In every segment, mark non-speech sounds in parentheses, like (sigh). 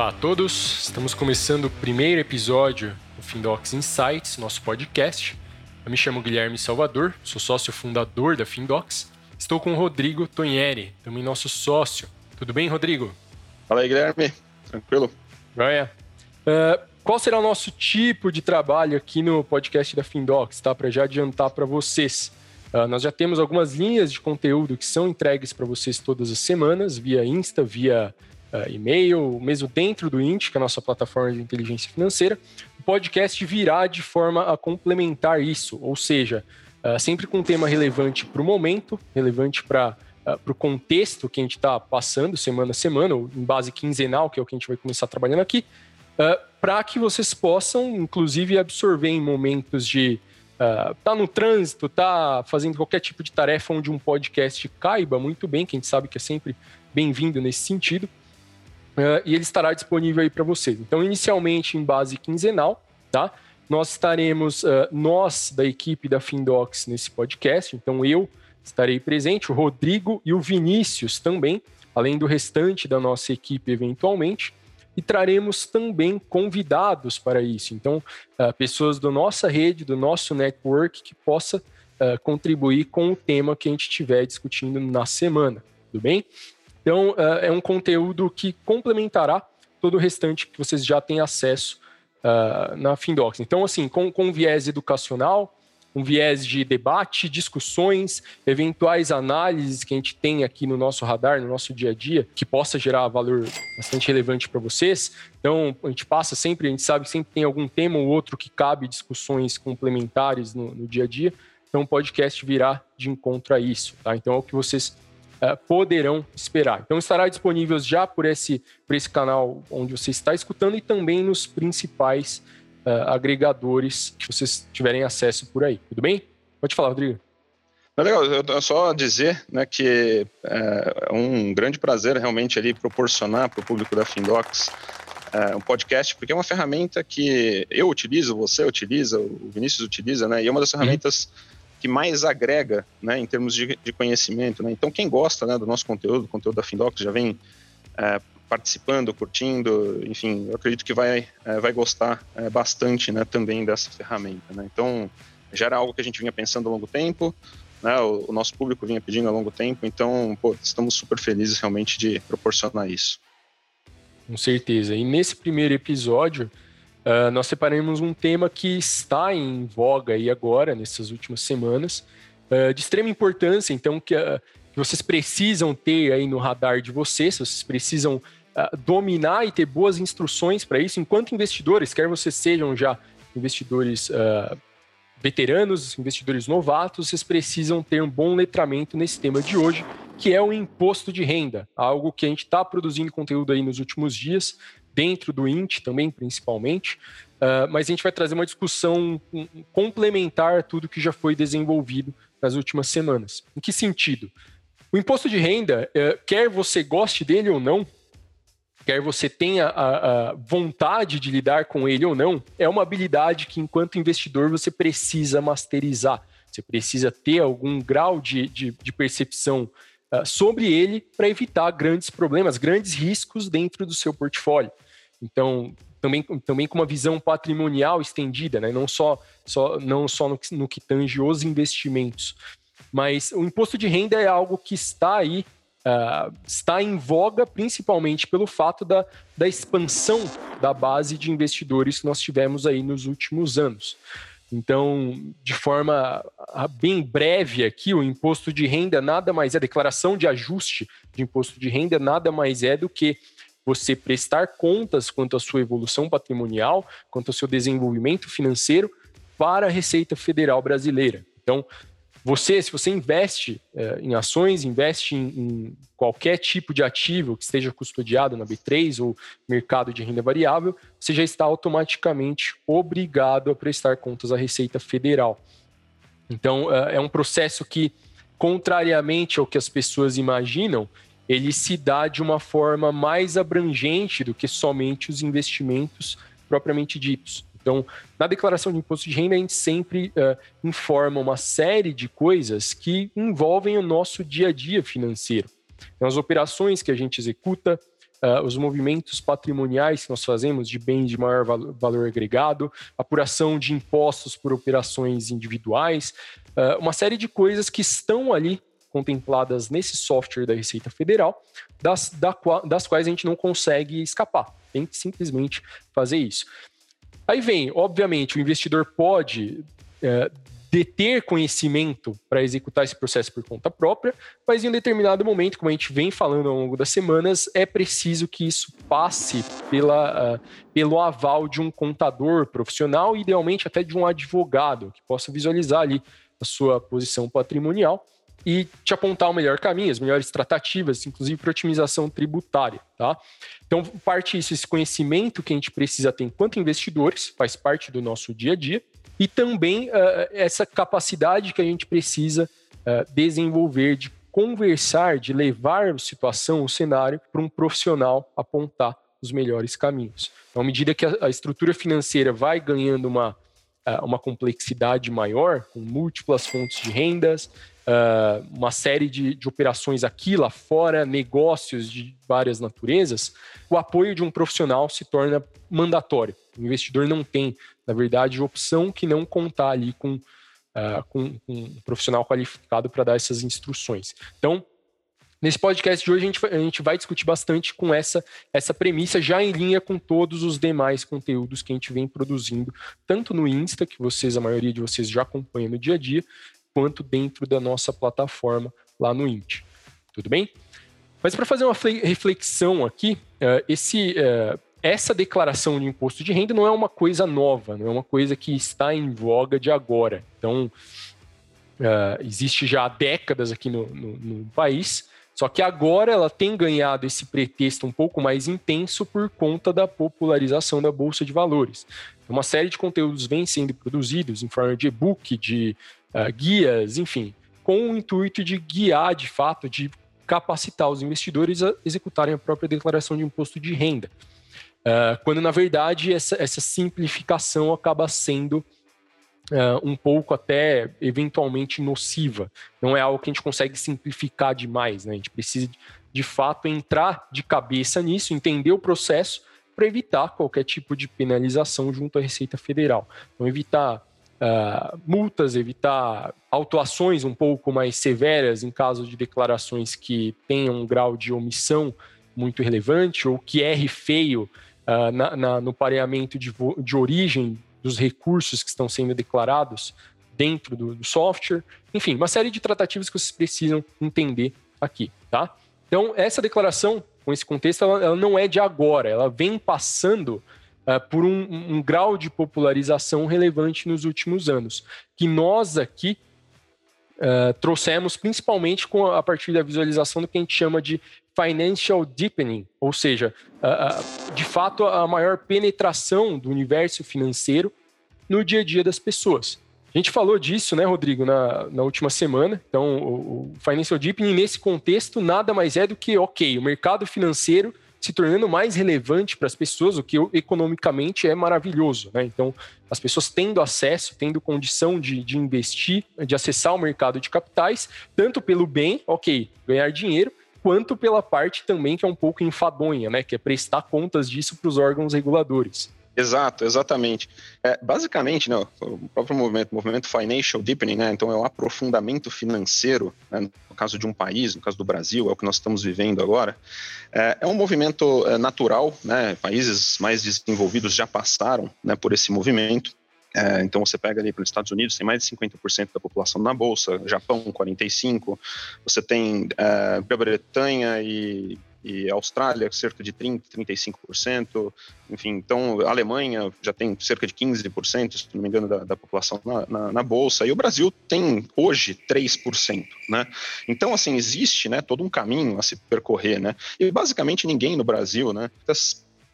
Olá a todos, estamos começando o primeiro episódio do Findocs Insights, nosso podcast. Eu me chamo Guilherme Salvador, sou sócio fundador da Findocs. Estou com o Rodrigo Tonheri, também nosso sócio. Tudo bem, Rodrigo? Fala aí, Guilherme. Tranquilo? Joia. Uh, qual será o nosso tipo de trabalho aqui no podcast da Findocs, tá? Para já adiantar para vocês. Uh, nós já temos algumas linhas de conteúdo que são entregues para vocês todas as semanas, via Insta, via uh, e-mail, mesmo dentro do Int, que é a nossa plataforma de inteligência financeira. O podcast virá de forma a complementar isso, ou seja, uh, sempre com um tema relevante para o momento, relevante para para o contexto que a gente está passando semana a semana, ou em base quinzenal, que é o que a gente vai começar trabalhando aqui, uh, para que vocês possam, inclusive, absorver em momentos de uh, tá no trânsito, tá fazendo qualquer tipo de tarefa onde um podcast caiba muito bem, que a gente sabe que é sempre bem-vindo nesse sentido. Uh, e ele estará disponível aí para vocês. Então, inicialmente em base quinzenal, tá? Nós estaremos, uh, nós da equipe da Findocs nesse podcast, então eu estarei presente, o Rodrigo e o Vinícius também, além do restante da nossa equipe eventualmente e traremos também convidados para isso. Então, uh, pessoas da nossa rede, do nosso network, que possa contribuir com o tema que a gente estiver discutindo na semana, tudo bem? Então, uh, é um conteúdo que complementará todo o restante que vocês já têm acesso na Findocs. Então, assim, com, com viés educacional, um viés de debate, discussões, eventuais análises que a gente tem aqui no nosso radar, no nosso dia a dia, que possa gerar valor bastante relevante para vocês. Então, a gente passa sempre, a gente sabe que sempre tem algum tema ou outro que cabe discussões complementares no, no dia a dia. Então, o podcast virá de encontro a isso, tá? Então, é o que vocês uh, poderão esperar. Então, estará disponível já por esse, por esse canal onde você está escutando e também nos principais uh, agregadores que vocês tiverem acesso por aí. Tudo bem? Pode falar, Rodrigo. É legal, eu só dizer né, que é um grande prazer realmente ali proporcionar para o público da Findocs é, um podcast, porque é uma ferramenta que eu utilizo, você utiliza, o Vinícius utiliza, né, e é uma das uhum. ferramentas uhum. Que mais agrega né, em termos de, de conhecimento. Né? Então, quem gosta né, do nosso conteúdo, do conteúdo da Findocs, já vem é, participando, curtindo, enfim, eu acredito que vai, é, vai gostar é, bastante né, também dessa ferramenta. Né? Então, já era algo que a gente vinha pensando há longo tempo, né, o, o, nosso público vinha pedindo há longo tempo, então, pô, estamos super felizes realmente de proporcionar isso. Com certeza. E nesse primeiro episódio, uh, nós separamos um tema que está em voga aí agora, nessas últimas semanas, uh, de extrema importância, então, que, uh, que vocês precisam ter aí no radar de vocês, vocês precisam dominar e ter boas instruções para isso, enquanto investidores, quer vocês sejam já investidores veteranos, investidores novatos, vocês precisam ter um bom letramento nesse tema de hoje, que é o imposto de renda, algo que a gente está produzindo conteúdo aí nos últimos dias, dentro do INT também, principalmente, uh, mas a gente vai trazer uma discussão complementar a tudo que já foi desenvolvido nas últimas semanas. Em que sentido? O imposto de renda, uh, quer você goste dele ou não, quer você tenha a, a, vontade de lidar com ele ou não, é uma habilidade que, enquanto investidor, você precisa masterizar. Você precisa ter algum grau de, de, de percepção uh, sobre ele para evitar grandes problemas, grandes riscos dentro do seu portfólio. Então, também, também com uma visão patrimonial estendida, né? não só, só, não só no, no que tange os investimentos. Mas o imposto de renda é algo que está aí uh, está em voga principalmente pelo fato da, da expansão da base de investidores que nós tivemos aí nos últimos anos. Então, de forma ah, bem breve aqui, o imposto de renda nada mais é, a declaração de ajuste de imposto de renda nada mais é do que você prestar contas quanto à sua evolução patrimonial, quanto ao seu desenvolvimento financeiro para a Receita Federal Brasileira. Então, você, se você investe é, em ações, investe em, em, qualquer tipo de ativo que esteja custodiado na B3 ou mercado de renda variável, você já está automaticamente obrigado a prestar contas à Receita Federal. Então, é, é um processo que, contrariamente ao que as pessoas imaginam, ele se dá de uma forma mais abrangente do que somente os investimentos propriamente ditos. Então, na declaração de imposto de renda, a gente sempre uh, informa uma série de coisas que envolvem o nosso dia a dia financeiro. Então, as operações que a gente executa, uh, os movimentos patrimoniais que nós fazemos de bens de maior valor agregado, apuração de impostos por operações individuais, uh, uma série de coisas que estão ali contempladas nesse software da Receita Federal, das, da, das quais a gente não consegue escapar. Tem que simplesmente fazer isso. Aí vem, obviamente, o investidor pode é, deter conhecimento para executar esse processo por conta própria, mas em um determinado momento, como a gente vem falando ao longo das semanas, é preciso que isso passe pela, uh, pelo aval de um contador profissional, idealmente até de um advogado, que possa visualizar ali a sua posição patrimonial e te apontar o melhor caminho, as melhores tratativas, inclusive para otimização tributária, tá? Então, parte isso, esse conhecimento que a gente precisa ter enquanto investidores, faz parte do nosso dia a dia, e também uh, essa capacidade que a gente precisa uh, desenvolver de conversar, de levar a situação, o cenário, para um profissional apontar os melhores caminhos. Então, à medida que a, a estrutura financeira vai ganhando uma, uma complexidade maior, com múltiplas fontes de rendas, uh, uma série de, de operações aqui, lá fora, negócios de várias naturezas, o apoio de um profissional se torna mandatório. O investidor não tem, na verdade, opção que não contar ali com, uh, com, com um profissional qualificado para dar essas instruções. Então, Nesse podcast de hoje, a gente, a gente vai discutir bastante com essa, essa premissa, já em linha com todos os demais conteúdos que a gente vem produzindo, tanto no Insta, que vocês, a maioria de vocês já acompanham no dia a dia, quanto dentro da nossa plataforma lá no Int. Tudo bem? Mas para fazer uma reflexão aqui, uh, esse, uh, essa declaração de imposto de renda não é uma coisa nova, não é uma coisa que está em voga de agora. Então, uh, existe já há décadas aqui no, no, no país, só que agora ela tem ganhado esse pretexto um pouco mais intenso por conta da popularização da Bolsa de Valores. Uma série de conteúdos vem sendo produzidos em forma de e-book, de uh, guias, enfim, com o intuito de guiar, de fato, de capacitar os investidores a executarem a própria declaração de imposto de renda. Uh, quando, na verdade, essa, essa simplificação acaba sendo Uh, um pouco até eventualmente nociva. Não é algo que a gente consegue simplificar demais, né? A gente precisa de fato entrar de cabeça nisso, entender o processo para evitar qualquer tipo de penalização junto à Receita Federal. Então, evitar uh, multas, evitar autuações um pouco mais severas em caso de declarações que tenham um grau de omissão muito relevante ou que erre feio uh, na, na, no pareamento de, de origem dos recursos que estão sendo declarados dentro do, do, software. Enfim, uma série de tratativas que vocês precisam entender aqui, tá? Então, essa declaração, com esse contexto, ela, ela não é de agora, ela vem passando uh, por um, um, grau de popularização relevante nos últimos anos, que nós aqui uh, trouxemos principalmente com a, partir da visualização do que a gente chama de financial deepening, ou seja, uh, de fato a maior penetração do universo financeiro no dia a dia das pessoas. A gente falou disso, né, Rodrigo, na, na última semana. Então, o, o Financial Deepening, nesse contexto, nada mais é do que, ok, o mercado financeiro se tornando mais relevante para as pessoas, o que economicamente é maravilhoso. Né? Então, as pessoas tendo acesso, tendo condição de, de investir, de acessar o mercado de capitais, tanto pelo bem, ok, ganhar dinheiro, quanto pela parte também que é um pouco enfadonha, né? que é prestar contas disso para os órgãos reguladores. Exato, exatamente. É, basicamente, né, o próprio movimento, movimento financial deepening, né, então é o aprofundamento financeiro, né, no caso de um país, no caso do Brasil, é o que nós estamos vivendo agora, é, é um movimento é, natural, né, países mais desenvolvidos já passaram né, por esse movimento, é, então você pega ali para os Estados Unidos, tem mais de 50% da população na bolsa, Japão 45%, você tem é, Grã-Bretanha e e Austrália cerca de 30, 35%, enfim, então a Alemanha já tem cerca de 15%, se não me engano, da, da população na, na, na, bolsa, e o Brasil tem hoje 3%, né? Então, assim, existe, né, todo um caminho a se percorrer, né? E basicamente ninguém no Brasil, né,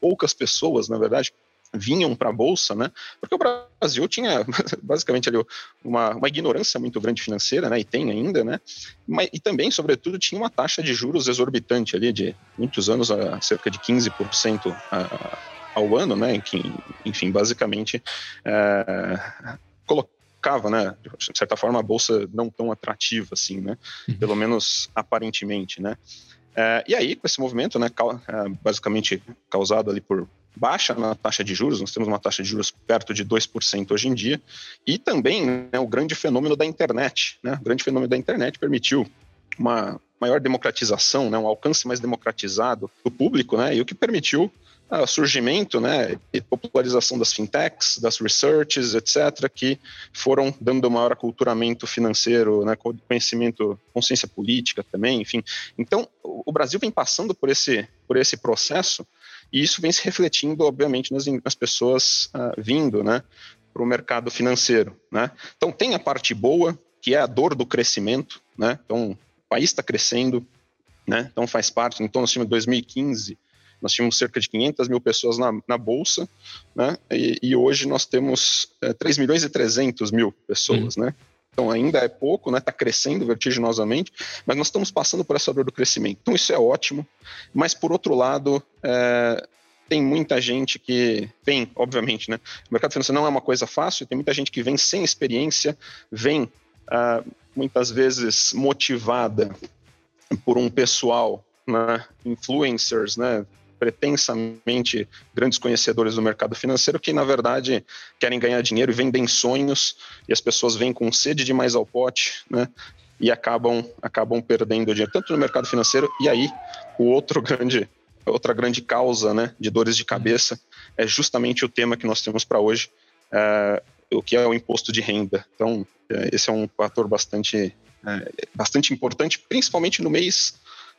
poucas pessoas, na verdade, vinham para a bolsa, né? Porque o Brasil tinha (laughs) basicamente ali uma, uma ignorância muito grande financeira, né? E tem ainda, né? Mas, e também, sobretudo, tinha uma taxa de juros exorbitante ali de muitos anos, a cerca de 15% a, ao ano, né? Que, enfim, basicamente é, colocava, né? De certa forma, a bolsa não tão atrativa assim, né? Uhum. Pelo menos aparentemente, né? É, e aí, com esse movimento, né, é, basicamente causado ali por baixa na taxa de juros, nós temos uma taxa de juros perto de 2% hoje em dia, e também né, o grande fenômeno da internet. Né, o grande fenômeno da internet permitiu uma maior democratização, né, um alcance mais democratizado do público, né, e o que permitiu o surgimento né, e popularização das fintechs, das researches, etc., que foram dando maior aculturamento financeiro, né, conhecimento, consciência política também, enfim. Então, o Brasil vem passando por esse, por esse processo e isso vem se refletindo, obviamente, nas, nas pessoas uh, vindo né, para o mercado financeiro. Né? Então, tem a parte boa, que é a dor do crescimento. Né? Então, o país está crescendo, né? então faz parte. Então, nós tínhamos 2015, nós tínhamos cerca de 500 mil pessoas na, na Bolsa, né? e, e hoje nós temos é, 3 milhões e 300 mil pessoas. Uhum. Né? Então ainda é pouco, né? Está crescendo vertiginosamente, mas nós estamos passando por essa dor do crescimento. Então isso é ótimo. Mas por outro lado, é, tem muita gente que vem, obviamente, né? O mercado financeiro não é uma coisa fácil. Tem muita gente que vem sem experiência, vem ah, muitas vezes motivada por um pessoal, né? Influencers, né? Pretensamente grandes conhecedores do mercado financeiro que, na verdade, querem ganhar dinheiro e vendem sonhos, e as pessoas vêm com sede demais ao pote, né? E acabam, acabam perdendo dinheiro, tanto no mercado financeiro, e aí o outro (laughs) grande, outra grande causa né, de dores de cabeça é justamente o tema que nós temos para hoje, é, o que é o imposto de renda. Então, é, esse é um fator bastante, é, bastante importante, principalmente no mês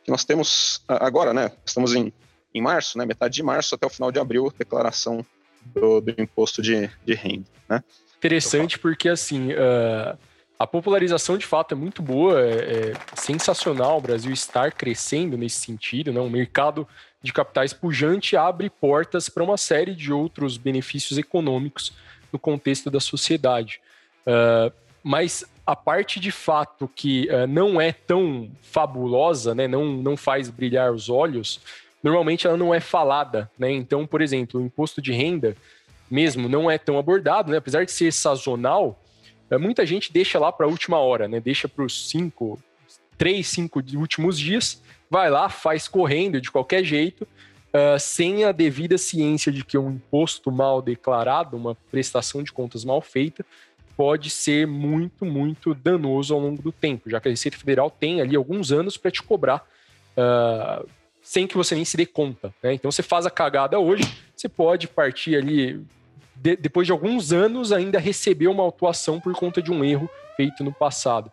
que nós temos agora, né? Estamos em em março, né, metade de março até o final de abril, declaração do, do imposto de, de renda. Né? Interessante porque, assim, uh, a popularização de fato é muito boa, é, é, sensacional o Brasil estar crescendo nesse sentido, né? um mercado de capitais pujante abre portas para uma série de outros benefícios econômicos no contexto da sociedade. Uh, mas a parte de fato que uh, não é tão fabulosa, né? não, não faz brilhar os olhos, normalmente ela não é falada, né? Então, por exemplo, o imposto de renda mesmo não é tão abordado, né? Apesar de ser sazonal, é, muita gente deixa lá para a última hora, né? Deixa para os cinco, três, cinco últimos dias, vai lá, faz correndo de qualquer jeito, uh, sem a devida ciência de que um imposto mal declarado, uma prestação de contas mal feita, pode ser muito, muito danoso ao longo do tempo, já que a Receita Federal tem ali alguns anos para te cobrar uh, sem que você nem se dê conta. Né? Então você faz a cagada hoje, você pode partir ali, de, depois de alguns anos, ainda receber uma autuação por conta de um erro feito no passado.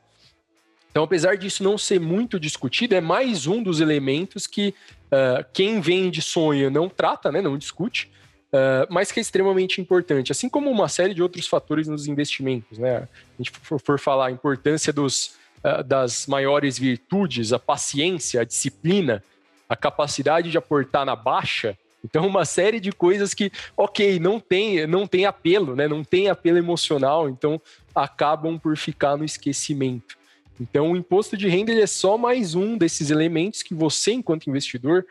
Então, apesar disso não ser muito discutido, é mais um dos elementos que uh, quem vende sonho não trata, né, não discute, uh, mas que é extremamente importante, assim como uma série de outros fatores nos investimentos. Né? A gente for, for falar a importância dos, uh, das maiores virtudes, a paciência, a disciplina, a capacidade de aportar na baixa. Então, uma série de coisas que, ok, não tem, não tem apelo, né? não tem apelo emocional, então acabam por ficar no esquecimento. Então, o imposto de renda é só mais um desses elementos que você, enquanto investidor,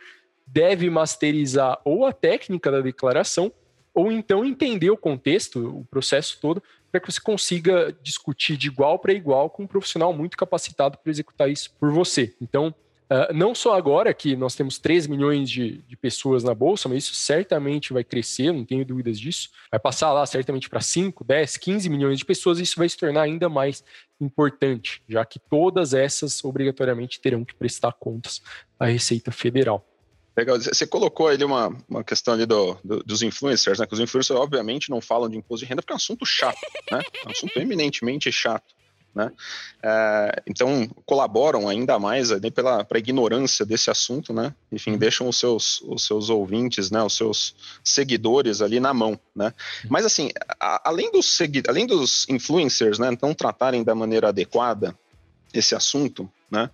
deve masterizar ou a técnica da declaração, ou então entender o contexto, o processo todo, para que você consiga discutir de igual para igual com um profissional muito capacitado para executar isso por você. Então, Uh, não só agora que nós temos 3 milhões de, de, pessoas na Bolsa, mas isso certamente vai crescer, não tenho dúvidas disso. Vai passar lá certamente para 5, 10, 15 milhões de pessoas, e isso vai se tornar ainda mais importante, já que todas essas obrigatoriamente terão que prestar contas à Receita Federal. Legal. Você colocou ali uma, uma questão ali do, do, dos influencers, né? Que os influencers, obviamente, não falam de imposto de renda porque é um assunto chato, né? É um assunto eminentemente chato. Né? É, então colaboram ainda mais né, pela ignorância desse assunto, né? Enfim, deixam os seus, os seus ouvintes, né, os seus seguidores ali na mão, né? Mas assim, a, além dos além dos influencers, né, não tratarem da maneira adequada esse assunto, né?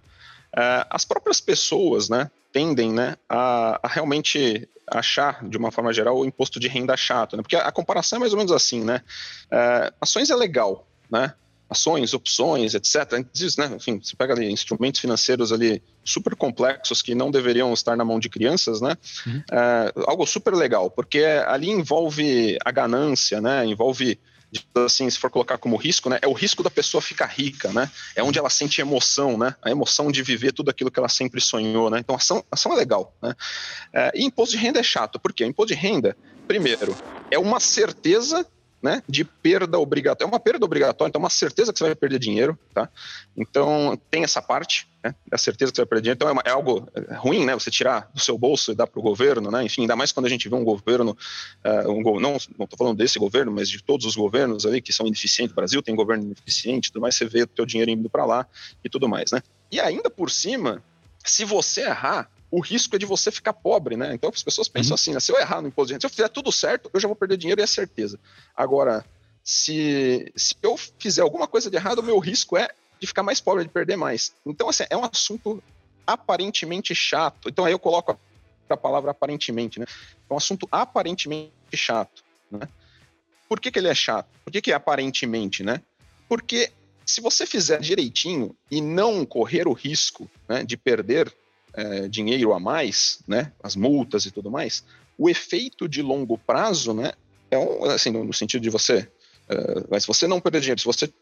É, as próprias pessoas, né, tendem, né, a, a, realmente achar, de uma forma geral, o imposto de renda chato, né? Porque a, a comparação é mais ou menos assim, né? É, ações é legal, né? Ações, opções, etc. Diz, né? Enfim, você pega ali instrumentos financeiros ali super complexos que não deveriam estar na mão de crianças, né? Uhum. É, algo super legal, porque ali envolve a ganância, né? Envolve assim, se for colocar como risco, né, é o risco da pessoa ficar rica, né? É onde ela sente emoção, né? A emoção de viver tudo aquilo que ela sempre sonhou, né? Então, ação, ação é legal, né? É, e imposto de renda é chato, porque imposto de renda, primeiro, é uma certeza né, de perda obrigatória. É uma perda obrigatória, então é uma certeza que você vai perder dinheiro, tá? Então tem essa parte, né, a certeza que você vai perder dinheiro. Então é, uma, é algo é, ruim, né, você tirar do seu bolso e dar para o governo, né? Enfim, ainda mais quando a gente vê um governo, uh, um, não não estou falando desse governo, mas de todos os governos ali que são ineficientes. O Brasil tem governo ineficiente, tudo mais. Você vê o teu dinheiro indo para lá e tudo mais, né? E ainda por cima, se você errar, o risco é de você ficar pobre, né? Então as pessoas pensam uhum. assim, né? se eu errar no imposto de renda, se eu fizer tudo certo, eu já vou perder dinheiro e é certeza. Agora, se, se eu fizer alguma coisa de errado, o meu risco é de ficar mais pobre, de perder mais. Então, assim, é um assunto aparentemente chato. Então aí eu coloco a palavra aparentemente, né? É um assunto aparentemente chato, né? Por que, que ele é chato? Por que, que é aparentemente, né? Porque se você fizer direitinho e não correr o risco né, de perder é, dinheiro a mais, né, as multas e tudo mais, o efeito de longo prazo, né, é um, assim, no, sentido de você, é, mas se você não perder dinheiro, se você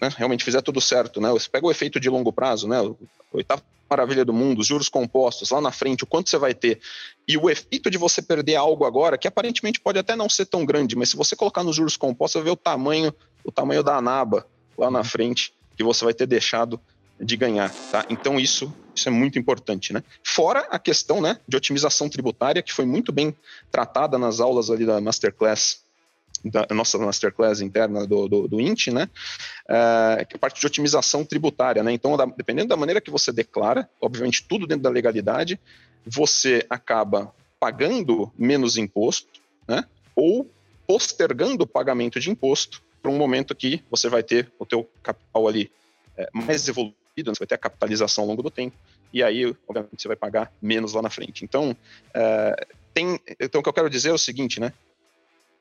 né, realmente fizer tudo certo, né, você pega o efeito de longo prazo, né, o, oitavo maravilha do mundo, os juros compostos, lá na frente, o quanto você vai ter, e o efeito de você perder algo agora, que aparentemente pode até não ser tão grande, mas se você colocar nos juros compostos, você ver o tamanho, o tamanho da naba lá na uhum. frente, que você vai ter deixado de ganhar, tá? Então isso, isso é muito importante, né? Fora a questão, né, de otimização tributária que foi muito bem tratada nas aulas ali da masterclass da nossa masterclass interna do, do, do INT, né? Que é a parte de otimização tributária, né? Então, da, dependendo da maneira que você declara, obviamente tudo dentro da legalidade, você acaba pagando menos imposto, né? Ou postergando o pagamento de imposto para um momento que você vai ter o teu capital ali é, mais evoluído né? você vai ter a capitalização ao longo do tempo, e aí, obviamente, você vai pagar menos lá na frente. Então, é, tem, então o que eu quero dizer é o seguinte, né?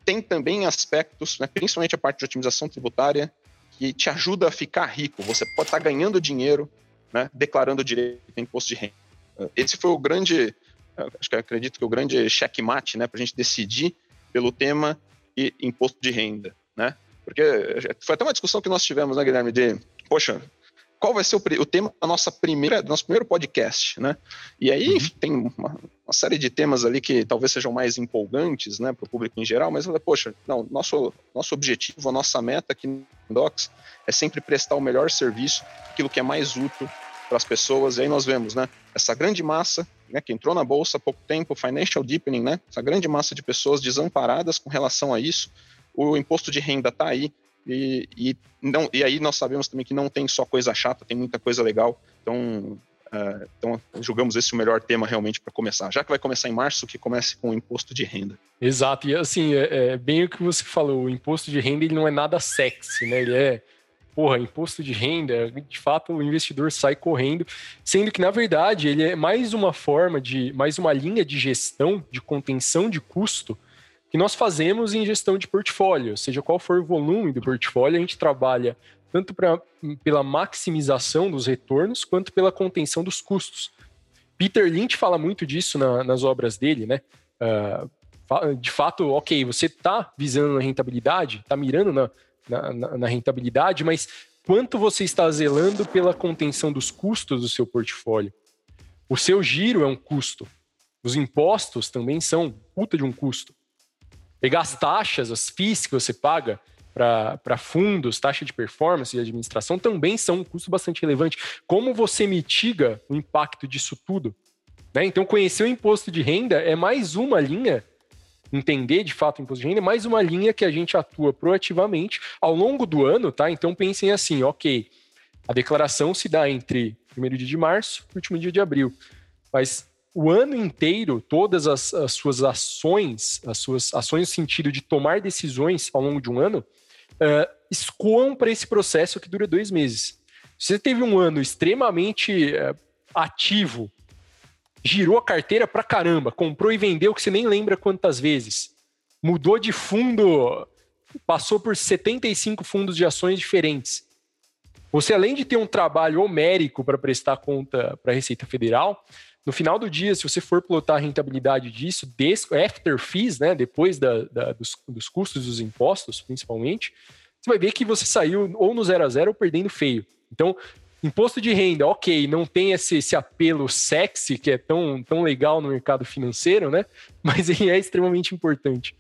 Tem também aspectos, né, principalmente a parte de otimização tributária, que te ajuda a ficar rico. Você pode estar ganhando dinheiro, né, declarando direito de imposto de renda. Esse foi o grande, acho que acredito que o grande checkmate, né, para a gente decidir pelo tema e imposto de renda, né? Porque foi até uma discussão que nós tivemos, né, Guilherme, de, poxa, qual vai ser o, o, tema da nossa primeira, do nosso primeiro podcast, né? E aí uhum. tem uma, uma, série de temas ali que talvez sejam mais empolgantes, né, para o público em geral, mas poxa, não, nosso nosso objetivo, a nossa meta aqui no Docs é sempre prestar o melhor serviço, aquilo que é mais útil para as pessoas. E aí nós vemos, né, essa grande massa, né, que entrou na bolsa há pouco tempo, financial deepening, né, essa grande massa de pessoas desamparadas com relação a isso. O imposto de renda está aí, e, e, não, e aí nós sabemos também que não tem só coisa chata, tem muita coisa legal. Então, uh, então julgamos esse o melhor tema realmente para começar. Já que vai começar em março, que comece com o imposto de renda. Exato, e assim, é, é bem o que você falou, o imposto de renda ele não é nada sexy, né? Ele é porra, imposto de renda, de fato o investidor sai correndo, sendo que na verdade ele é mais uma forma de, mais uma linha de gestão, de contenção de custo que nós fazemos em gestão de portfólio, seja qual for o volume do portfólio, a gente trabalha tanto pra, pela maximização dos retornos quanto pela contenção dos custos. Peter Lynch fala muito disso na, nas obras dele, né? Uh, de fato, ok, você está visando na rentabilidade, está mirando na, na, na, rentabilidade, mas quanto você está zelando pela contenção dos custos do seu portfólio? O seu giro é um custo. Os impostos também são puta de um custo. Pegar as taxas, as FIIs que você paga para fundos, taxa de performance e administração também são um custo bastante relevante. Como você mitiga o impacto disso tudo? Né? Então, conhecer o imposto de renda é mais uma linha, entender de fato o imposto de renda é mais uma linha que a gente atua proativamente ao longo do ano, tá? Então, pensem assim, ok, a declaração se dá entre 1 dia de março e último dia de abril. Mas o ano inteiro, todas as, as, suas ações, as suas ações no sentido de tomar decisões ao longo de um ano, uh, escoam para esse processo que dura dois meses. Você teve um ano extremamente uh, ativo, girou a carteira para caramba, comprou e vendeu que você nem lembra quantas vezes, mudou de fundo, passou por 75 fundos de ações diferentes. Você, além de ter um trabalho homérico para prestar conta para a Receita Federal, No final do dia, se você for plotar a rentabilidade disso, after fees, né, depois da, da, dos, dos custos dos impostos, principalmente, você vai ver que você saiu ou no zero a zero ou perdendo feio. Então, imposto de renda, ok, não tem esse, esse apelo sexy que é tão, tão legal no mercado financeiro, né? (laughs) Mas ele é extremamente importante.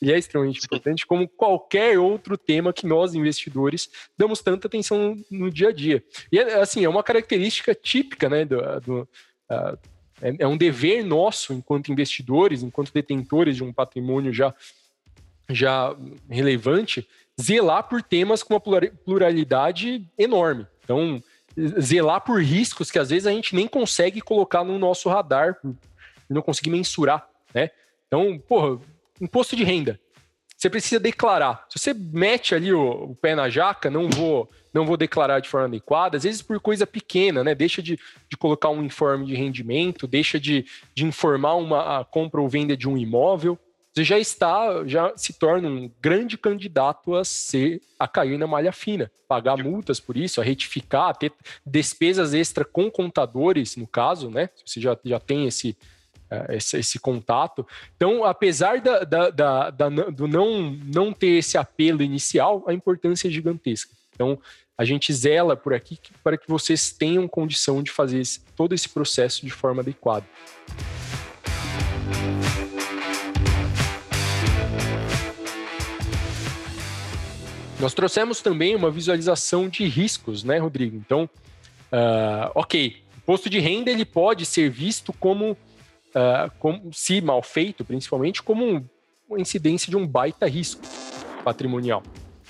Ele é extremamente Sim. importante, como qualquer outro tema que nós, investidores, damos tanta atenção no dia a dia. E, assim, é uma característica típica, né, do, do é, é um dever nosso, enquanto investidores, enquanto detentores de um patrimônio já, já relevante, zelar por temas com uma pluralidade enorme. Então, zelar por riscos que às vezes a gente nem consegue colocar no nosso radar, não conseguir mensurar, né? Então, porra, imposto de renda. Você precisa declarar. Se você mete ali o, o, pé na jaca, não vou, não vou declarar de forma adequada, às vezes por coisa pequena, né? Deixa de, de colocar um informe de rendimento, deixa de, de informar uma compra ou venda de um imóvel você já está, já se torna um grande candidato a ser, a cair na malha fina, pagar multas por isso, a retificar, a ter despesas extra com contadores, no caso, né? Você já, já tem esse, esse, esse, contato. Então, apesar da, da, da, da, do não, não ter esse apelo inicial, a importância é gigantesca. Então, a gente zela por aqui para que vocês tenham condição de fazer esse, todo esse processo de forma adequada. Nós trouxemos também uma visualização de riscos, né, Rodrigo? Então, uh, ok, posto de renda ele pode ser visto como, uh, como se mal feito, principalmente, como uma incidência de um baita risco patrimonial.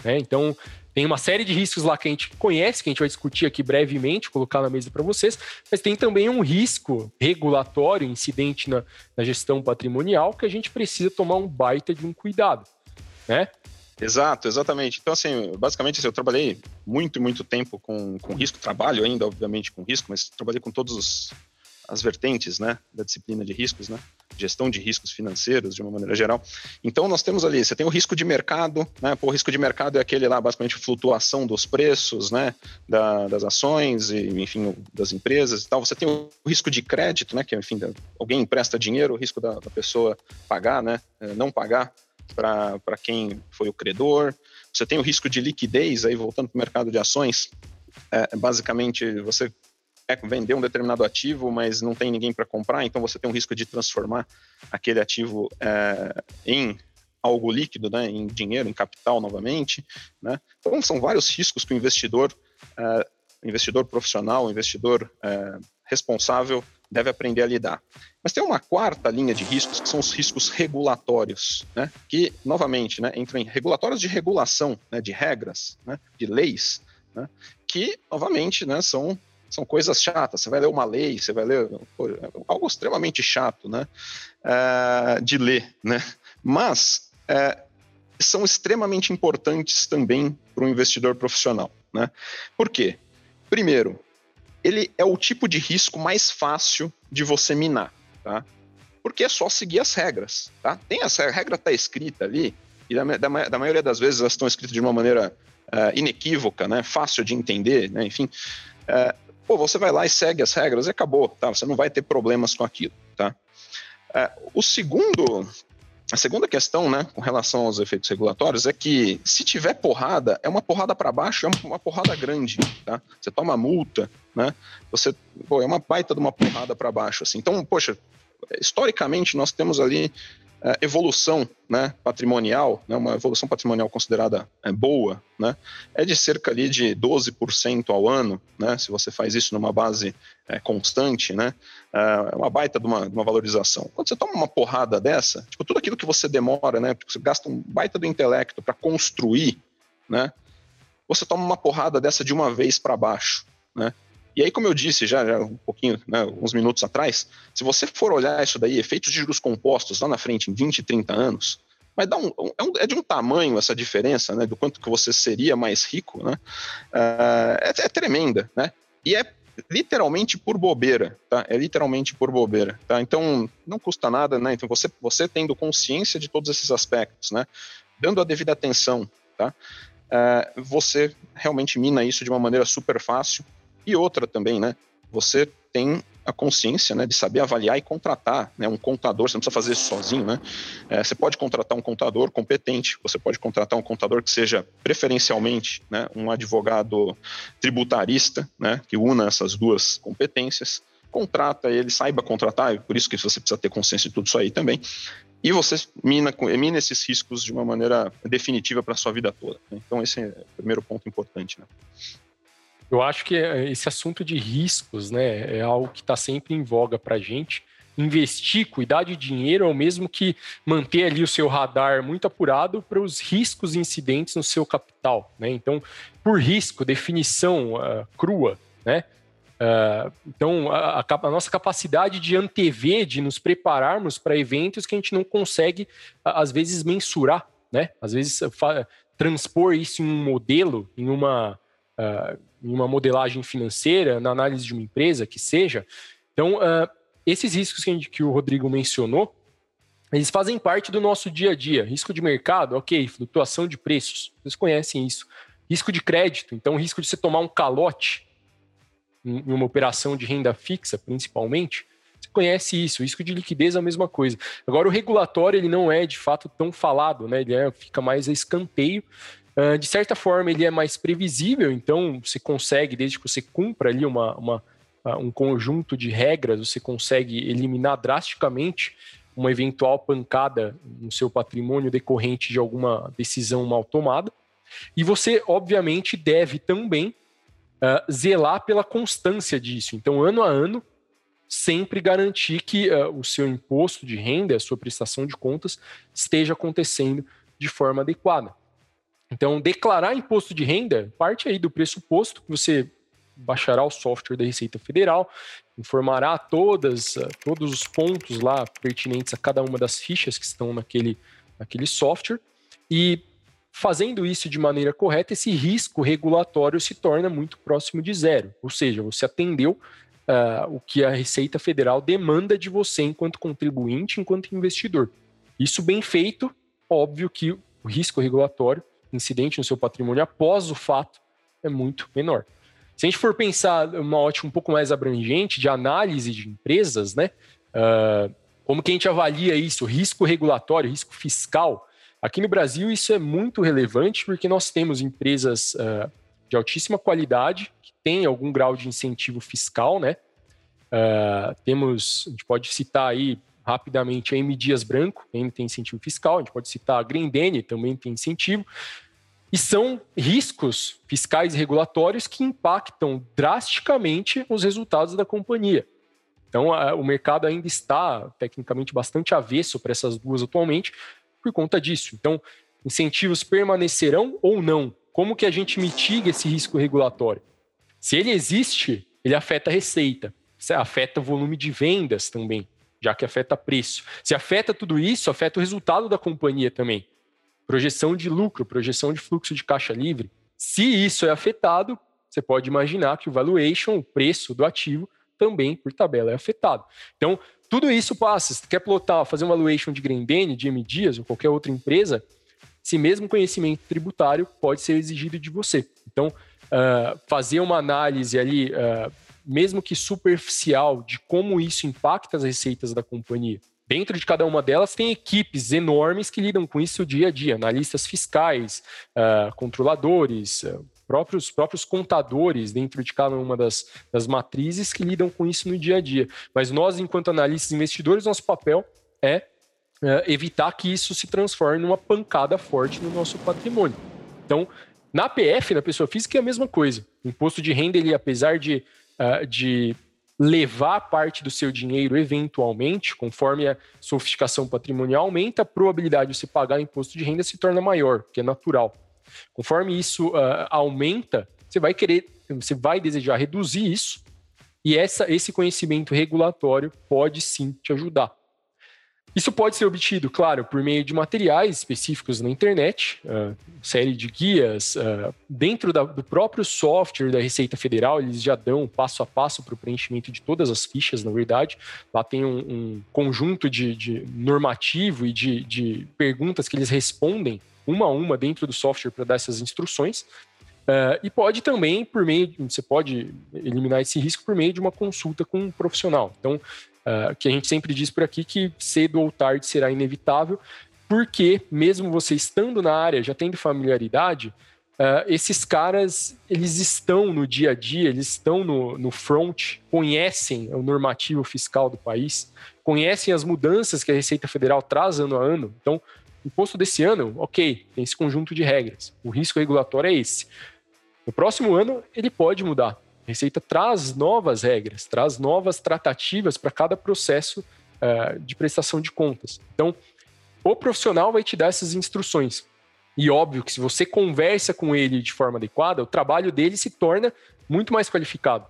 Né? Então, tem uma série de riscos lá que a gente conhece, que a gente vai discutir aqui brevemente, colocar na mesa para vocês, mas tem também um risco regulatório incidente na, na, gestão patrimonial que a gente precisa tomar um baita de um cuidado. Né? Exato, exatamente. Então, assim, basicamente, assim, eu trabalhei muito, muito tempo com, com risco, trabalho ainda, obviamente, com risco, mas trabalhei com todas as vertentes, né, da disciplina de riscos, né, gestão de riscos financeiros, de uma maneira geral. Então, nós temos ali, você tem o risco de mercado, né, pô, o risco de mercado é aquele lá, basicamente, flutuação dos preços, né, da, das ações, e, enfim, das empresas e tal. Você tem o risco de crédito, né, que, enfim, alguém empresta dinheiro, o risco da, da pessoa pagar, né, eh, não pagar, para quem foi o credor. Você tem o risco de liquidez, aí voltando para o mercado de ações, é, basicamente você é vender um determinado ativo, mas não tem ninguém para comprar, então você tem um risco de transformar aquele ativo é, em algo líquido, né, em dinheiro, em capital novamente. Né? Então são vários riscos que o investidor, é, investidor profissional, investidor é, responsável deve aprender a lidar. Mas tem uma quarta linha de riscos, que são os riscos regulatórios, né? que, novamente, né, entram em regulatórios de regulação, né, de regras, né, de leis, né, que, novamente, né, são, são coisas chatas. Você vai ler uma lei, você vai ler pô, algo extremamente chato né, uh, de ler, né? mas uh, são extremamente importantes também para o investidor profissional. Né? Por quê? Primeiro, ele é o tipo de risco mais fácil de você minar, tá? Porque é só seguir as regras, tá? Tem essa regra está escrita ali e da, da, da, maioria das vezes elas estão escritas de uma maneira uh, inequívoca, né? Fácil de entender, né? Enfim, uh, pô, você vai lá e segue as regras e acabou, tá? Você não vai ter problemas com aquilo, tá? Uh, o segundo a segunda questão, né, com relação aos efeitos regulatórios, é que se tiver porrada, é uma porrada para baixo, é uma porrada grande, tá? Você toma multa, né? Você, pô, é uma baita de uma porrada para baixo, assim. Então, poxa, historicamente nós temos ali é, evolução né, patrimonial, né, uma evolução patrimonial considerada é, boa, né, é de cerca ali de 12% ao ano, né, se você faz isso numa base é, constante, né, é uma baita de uma, de uma, valorização. Quando você toma uma porrada dessa, tipo, tudo aquilo que você demora, né, porque você gasta um baita do intelecto para construir, né, você toma uma porrada dessa de uma vez para baixo, né, e aí, como eu disse já, já um pouquinho, né, uns minutos atrás, se você for olhar isso daí, efeitos de juros compostos lá na frente, em 20, 30 anos, vai dar um, um, é de um tamanho essa diferença, né, do quanto que você seria mais rico, né, uh, é, é, tremenda, né, e é literalmente por bobeira, tá, é literalmente por bobeira, tá, então não custa nada, né, então você, você tendo consciência de todos esses aspectos, né, dando a devida atenção, tá, uh, você realmente mina isso de uma maneira super fácil, e outra também, né? Você tem a consciência né, de saber avaliar e contratar né, um contador. Você não precisa fazer isso sozinho, né? É, você pode contratar um contador competente, você pode contratar um contador que seja preferencialmente né, um advogado tributarista, né, que una essas duas competências. Contrata ele, saiba contratar, por isso que você precisa ter consciência de tudo isso aí também e você mina, mina esses riscos de uma maneira definitiva para a sua vida toda. Né? Então, esse é o primeiro ponto importante. Né? Eu acho que esse assunto de riscos né, é algo que está sempre em voga para a gente. Investir, cuidar de dinheiro é o mesmo que manter ali o seu radar muito apurado para os riscos incidentes no seu capital. Né? Então, por risco, definição uh, crua, né? Uh, então, a, a, nossa capacidade de antever, de nos prepararmos para eventos que a gente não consegue, às vezes, mensurar, né? Às vezes, transpor isso em um modelo, em uma, uh, em uma modelagem financeira, na análise de uma empresa, que seja. Então, uh, esses riscos que, gente, que o Rodrigo mencionou, eles fazem parte do nosso dia a dia. Risco de mercado, ok, flutuação de preços, vocês conhecem isso. Risco de crédito, então, risco de você tomar um calote, em uma operação de renda fixa, principalmente, você conhece isso. Risco de liquidez é a mesma coisa. Agora, o regulatório ele não é de fato tão falado, né? Ele é, fica mais a escanteio. Uh, de certa forma, ele é mais previsível, então você consegue, desde que você cumpra ali uma, uma uh, um conjunto de regras, você consegue eliminar drasticamente uma eventual pancada no seu patrimônio decorrente de alguma decisão mal tomada. E você, obviamente, deve também uh, zelar pela constância disso. Então, ano a ano, sempre garantir que uh, o seu imposto de renda, a sua prestação de contas, esteja acontecendo de forma adequada. Então, declarar imposto de renda parte aí do pressuposto que você baixará o software da Receita Federal, informará todas, uh, todos os pontos lá pertinentes a cada uma das fichas que estão naquele, naquele software e Fazendo isso de maneira correta, esse risco regulatório se torna muito próximo de zero. Ou seja, você atendeu uh, o que a Receita Federal demanda de você enquanto contribuinte, enquanto investidor. Isso bem feito, óbvio que o risco regulatório incidente no seu patrimônio após o fato é muito menor. Se a gente for pensar uma ótica um pouco mais abrangente de análise de empresas, né? Uh, como que a gente avalia isso? Risco regulatório, risco fiscal. Aqui no Brasil, isso é muito relevante porque nós temos empresas uh, de altíssima qualidade, que têm algum grau de incentivo fiscal, né? Uh, temos, a gente pode citar aí rapidamente a M. Dias Branco, que tem incentivo fiscal, a gente pode citar a Grendene, também tem incentivo, e são riscos fiscais e regulatórios que impactam drasticamente os resultados da companhia. Então, a, o mercado ainda está tecnicamente bastante avesso para essas duas atualmente, por conta disso. Então, incentivos permanecerão ou não? Como que a gente mitiga esse risco regulatório? Se ele existe, ele afeta a receita, afeta o volume de vendas também, já que afeta preço. Se afeta tudo isso, afeta o resultado da companhia também. Projeção de lucro, projeção de fluxo de caixa livre. Se isso é afetado, você pode imaginar que o valuation, o preço do ativo, também, por tabela, é afetado. Então, tudo isso passa. Se quer plotar, fazer uma valuation de Grendene, de M Dias ou qualquer outra empresa, esse mesmo conhecimento tributário pode ser exigido de você. Então, uh, fazer uma análise ali, uh, mesmo que superficial, de como isso impacta as receitas da companhia. Dentro de cada uma delas tem equipes enormes que lidam com isso dia a dia, analistas fiscais, uh, controladores, próprios, próprios contadores dentro de cada uma das, das matrizes que lidam com isso no dia a dia. Mas nós, enquanto analistas investidores, nosso papel é, é evitar que isso se transforme numa pancada forte no nosso patrimônio. Então, na PF, na pessoa física, é a mesma coisa. O imposto de renda, ele, apesar de, uh, de levar parte do seu dinheiro eventualmente, conforme a sofisticação patrimonial aumenta, a probabilidade de você pagar imposto de renda se torna maior, que é natural. Conforme isso uh, aumenta, você vai querer, você vai desejar reduzir isso, e essa, esse conhecimento regulatório pode sim te ajudar. Isso pode ser obtido, claro, por meio de materiais específicos na internet, uh, série de guias, uh, dentro da, do próprio software da Receita Federal, eles já dão passo a passo para o preenchimento de todas as fichas, na verdade. Lá tem um, um conjunto de, de, normativo e de, de perguntas que eles respondem uma a uma dentro do software para dar essas instruções. Uh, e pode também, por meio, você pode eliminar esse risco por meio de uma consulta com um profissional. Então, uh, que a gente sempre diz por aqui que cedo ou tarde será inevitável, porque mesmo você estando na área, já tendo familiaridade, uh, esses caras, eles estão no dia a dia, eles estão no, no front, conhecem o normativo fiscal do país, conhecem as mudanças que a Receita Federal traz ano a ano. Então, imposto desse ano, ok, tem esse conjunto de regras. O risco regulatório é esse. No próximo ano, ele pode mudar. Receita traz novas regras, traz novas tratativas para cada processo uh, de prestação de contas. Então, o profissional vai te dar essas instruções. E óbvio que se você conversa com ele de forma adequada, o trabalho dele se torna muito mais qualificado.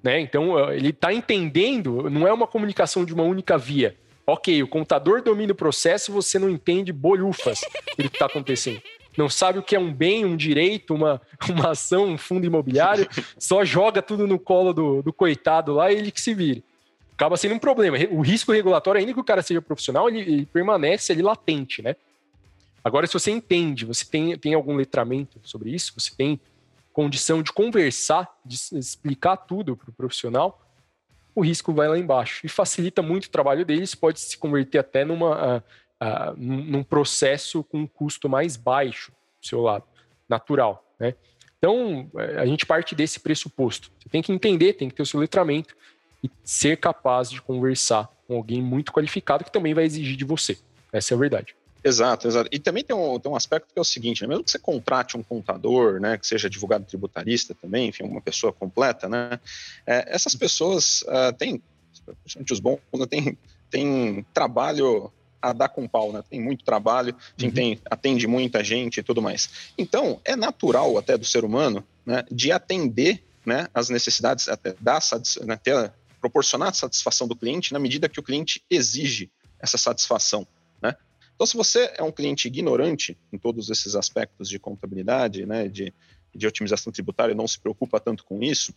Né? Então, ele está entendendo, não é uma comunicação de uma única via. Ok, o contador domina o processo, você não entende bolhufas do que está acontecendo não sabe o que é um bem, um direito, uma, (laughs) uma ação, um fundo imobiliário, só joga tudo no colo do, do coitado lá e ele que se vire. Acaba sendo um problema. O risco regulatório, ainda que o cara seja profissional, ele, ele permanece ali latente, né? Agora, se você entende, você tem, tem algum letramento sobre isso, você tem condição de conversar, de explicar tudo para o profissional, o risco vai lá embaixo. E facilita muito o trabalho deles, pode se converter até numa. Uh, uh, num processo com um custo mais baixo do seu lado, natural. Né? Então, eh, a gente parte desse pressuposto. Você tem que entender, tem que ter o seu letramento e ser capaz de conversar com alguém muito qualificado que também vai exigir de você. Essa é a verdade. Exato, exato. E também tem um, tem um aspecto que é o seguinte, né? mesmo que você contrate um contador, né, que seja advogado tributarista também, enfim, uma pessoa completa, né, é, essas pessoas uh, têm, principalmente os bons, né, têm, têm trabalho a dar com pau, né? Tem muito trabalho, uhum. tem, atende muita gente e tudo mais. Então, é natural até do ser humano né, de atender né, as necessidades, até dar, né, ter, proporcionar a satisfação do cliente na medida que o cliente exige essa satisfação. Né? Então, se você é um cliente ignorante em todos esses aspectos de contabilidade, né, de, de otimização tributária, e não se preocupa tanto com isso,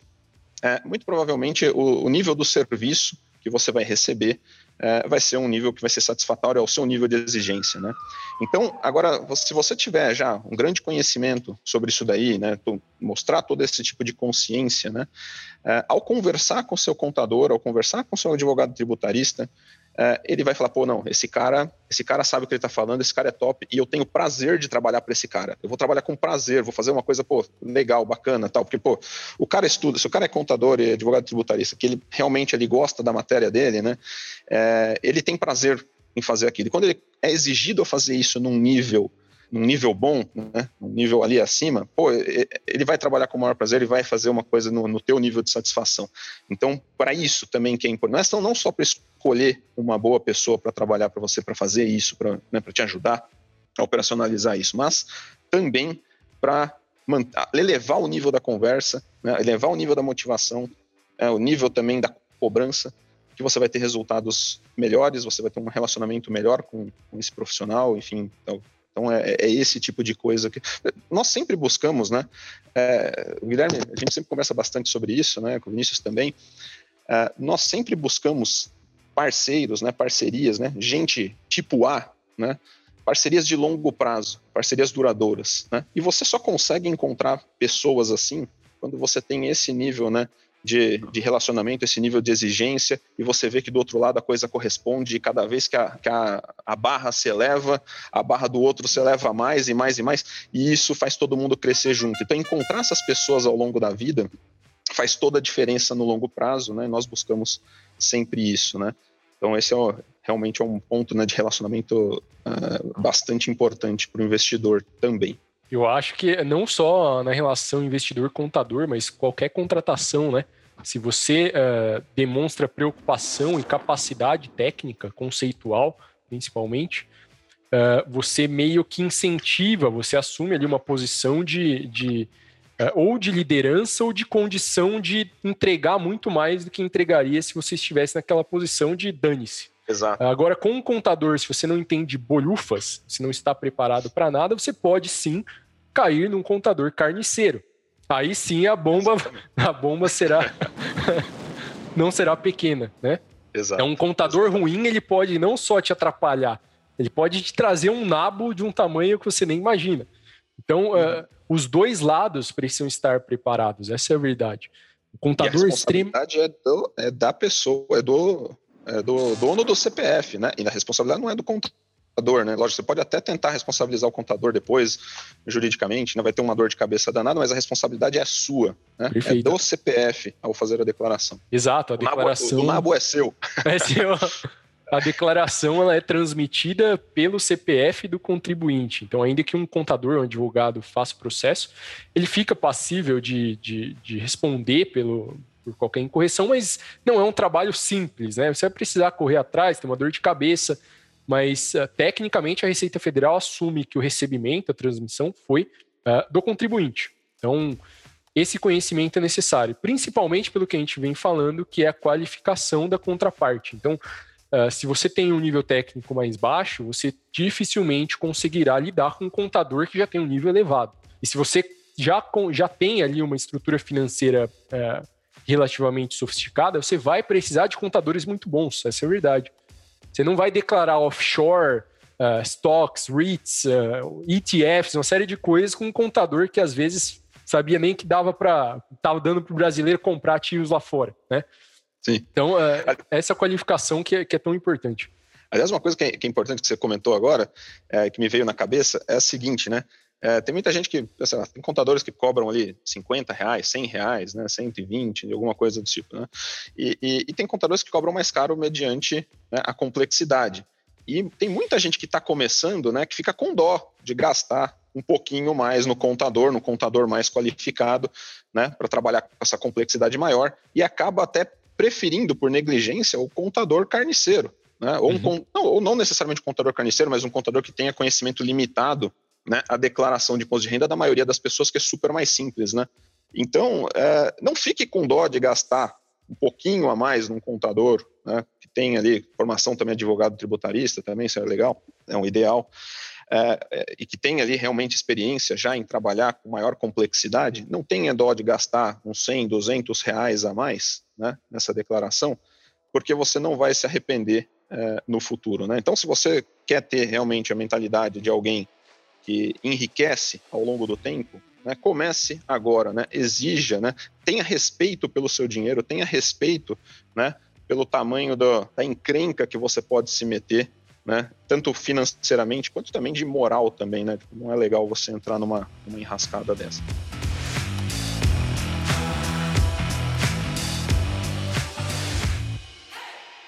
é, muito provavelmente o, o nível do serviço que você vai receber é, vai ser um nível que vai ser satisfatório ao seu nível de exigência, né? Então, agora, se você tiver já um grande conhecimento sobre isso daí, né, mostrar todo esse tipo de consciência, né, é, ao conversar com seu contador, ao conversar com seu advogado tributarista, é, ele vai falar, pô, não, esse cara, esse cara sabe o que ele está falando, esse cara é top, e eu tenho prazer de trabalhar para esse cara. Eu vou trabalhar com prazer, vou fazer uma coisa, pô, legal, bacana, tal, porque, pô, o cara estuda, se o cara é contador e advogado tributarista, que ele realmente ele gosta da matéria dele, né, é, ele tem prazer em fazer aquilo. E quando ele é exigido a fazer isso num nível num nível bom, né, num nível ali acima, pô, ele vai trabalhar com o maior prazer, ele vai fazer uma coisa no, no teu nível de satisfação. Então, para isso também que é importante, não, não só para escolher uma boa pessoa para trabalhar para você, para fazer isso, para né, te ajudar a operacionalizar isso, mas também para elevar o nível da conversa, né, elevar o nível da motivação, é, o nível também da cobrança, que você vai ter resultados melhores, você vai ter um relacionamento melhor com, com esse profissional, enfim, então, então é, é, esse tipo de coisa que nós sempre buscamos, né? É, Guilherme, a gente sempre conversa bastante sobre isso, né? Com o Vinícius também. É, nós sempre buscamos parceiros, né? Parcerias, né? Gente tipo A, né? Parcerias de longo prazo, parcerias duradouras, né? E você só consegue encontrar pessoas assim quando você tem esse nível, né? de, de, relacionamento, esse nível de exigência, e você vê que do outro lado a coisa corresponde, e cada vez que a, que a, a barra se eleva, a barra do outro se eleva mais e mais e mais, e isso faz todo mundo crescer junto. Então, encontrar essas pessoas ao longo da vida faz toda a diferença no longo prazo, né? Nós buscamos sempre isso, né? Então, esse é o, realmente é um ponto né, de relacionamento uh, bastante importante para o investidor também. Eu acho que não só na relação investidor-contador, mas qualquer contratação, né? Se você uh, demonstra preocupação e capacidade técnica, conceitual, principalmente, uh, você meio que incentiva, você assume ali uma posição de, de ou de liderança ou de condição de entregar muito mais do que entregaria se você estivesse naquela posição de dane-se. Exato. Agora, com um contador, se você não entende bolhufas, se não está preparado para nada, você pode sim cair num contador carniceiro. Aí sim a bomba, a bomba será (laughs) não será pequena, né? Exato. É um contador ruim, ele pode não só te atrapalhar, ele pode te trazer um nabo de um tamanho que você nem imagina. Então, uhum. uh, os dois lados precisam estar preparados, essa é a verdade. O contador e a responsabilidade extremo... é, do, é da pessoa, é do, é do dono do CPF, né? E a responsabilidade não é do contador, né? Lógico, você pode até tentar responsabilizar o contador depois, juridicamente, não vai ter uma dor de cabeça danada, mas a responsabilidade é sua, né? É do CPF ao fazer a declaração. Exato, a declaração. O nabo, é seu. É seu. (laughs) (laughs) a declaração ela é transmitida pelo CPF do contribuinte. Então, ainda que um contador, um advogado faça o processo, ele fica passível de, de, de responder pelo, por qualquer incorreção, mas não é um trabalho simples, né? Você vai precisar correr atrás, ter uma dor de cabeça, mas uh, tecnicamente a Receita Federal assume que o recebimento, a transmissão, foi uh, do contribuinte. Então, esse conhecimento é necessário, principalmente pelo que a gente vem falando, que é a qualificação da contraparte. Então, Uh, se você tem um nível técnico mais baixo, você dificilmente conseguirá lidar com um contador que já tem um nível elevado. E se você já, já tem ali uma estrutura financeira uh, relativamente sofisticada, você vai precisar de contadores muito bons, essa é a verdade. Você não vai declarar offshore, uh, stocks, REITs, ETFs, uma série de coisas com um contador que às vezes sabia nem que dava para. estava dando para o brasileiro comprar ativos lá fora, né? Sim. Então, é, essa qualificação que é, que é tão importante. Aliás, uma coisa que é, que é, importante que você comentou agora, é, que me veio na cabeça, é a seguinte, né? É, tem muita gente que, lá, tem contadores que cobram ali 50 reais, 100 reais, né, 120, alguma coisa do tipo, né? E, e, e tem contadores que cobram mais caro mediante né, a complexidade. E tem muita gente que está começando, né, que fica com dó de gastar um pouquinho mais no contador, no contador mais qualificado, né, para trabalhar com essa complexidade maior e acaba até preferindo por negligência o contador carniceiro. Né? Ou, um, uhum. não, ou não necessariamente um contador carniceiro, mas um contador que tenha conhecimento limitado né, a declaração de imposto de renda da maioria das pessoas, que é super mais simples. Né? Então, é, não fique com dó de gastar um pouquinho a mais num contador, né, que tem ali formação também advogado tributarista, também isso é legal, é um ideal, é, é, e que tem ali realmente experiência já em trabalhar com maior complexidade, não tenha dó de gastar uns 100, 200 reais a mais né, nessa declaração, porque você não vai se arrepender é, no futuro. Né? Então, se você quer ter realmente a mentalidade de alguém que enriquece ao longo do tempo, né, comece agora, né, exija, né, tenha respeito pelo seu dinheiro, tenha respeito né, pelo tamanho do, da encrenca que você pode se meter né? Tanto financeiramente quanto também de moral também, né? Tipo, não é legal você entrar numa, numa enrascada dessa.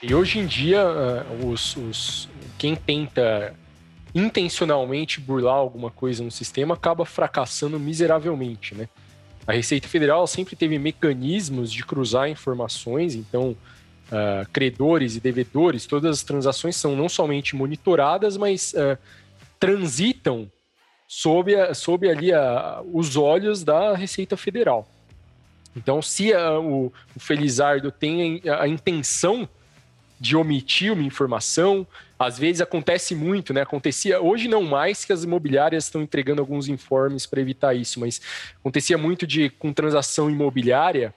E hoje em dia, uh, os, os, quem tenta intencionalmente burlar alguma coisa no sistema acaba fracassando miseravelmente, né? A Receita Federal sempre teve mecanismos de cruzar informações, então uh, credores e devedores, todas as transações são não somente monitoradas, mas uh, transitam sob, a, sob ali a, os olhos da Receita Federal. Então, se a, o, o Felizardo tem a intenção de omitir uma informação. Às vezes acontece muito, né? Acontecia, hoje não mais que as imobiliárias estão entregando alguns informes para evitar isso, mas acontecia muito de com transação imobiliária,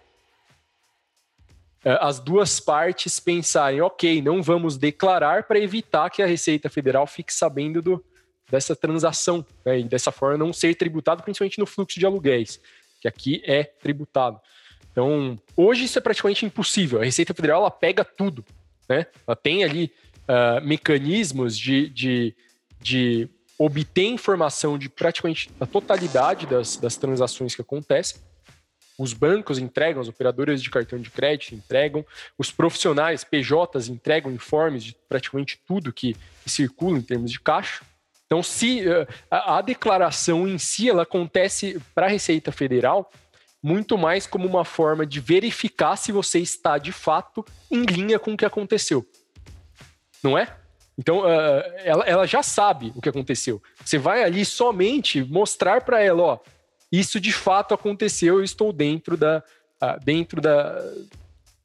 é, as duas partes pensarem, ok, não vamos declarar para evitar que a Receita Federal fique sabendo do, dessa transação, né, e dessa forma não ser tributado, principalmente no fluxo de aluguéis, que aqui é tributado. Então, hoje isso é praticamente impossível. A Receita Federal ela pega tudo, né? Ela tem ali uh, mecanismos de, de, de obter informação de praticamente a totalidade das, das transações que acontecem os bancos entregam, as operadoras de cartão de crédito entregam, os profissionais, PJs, entregam informes de praticamente tudo que, circula em termos de caixa. Então, se uh, a, a, declaração em si ela acontece para a Receita Federal muito mais como uma forma de verificar se você está de fato em linha com o que aconteceu. Não é? Então, uh, ela, ela já sabe o que aconteceu. Você vai ali somente mostrar para ela, ó, isso de fato aconteceu, eu estou dentro da, uh, dentro da,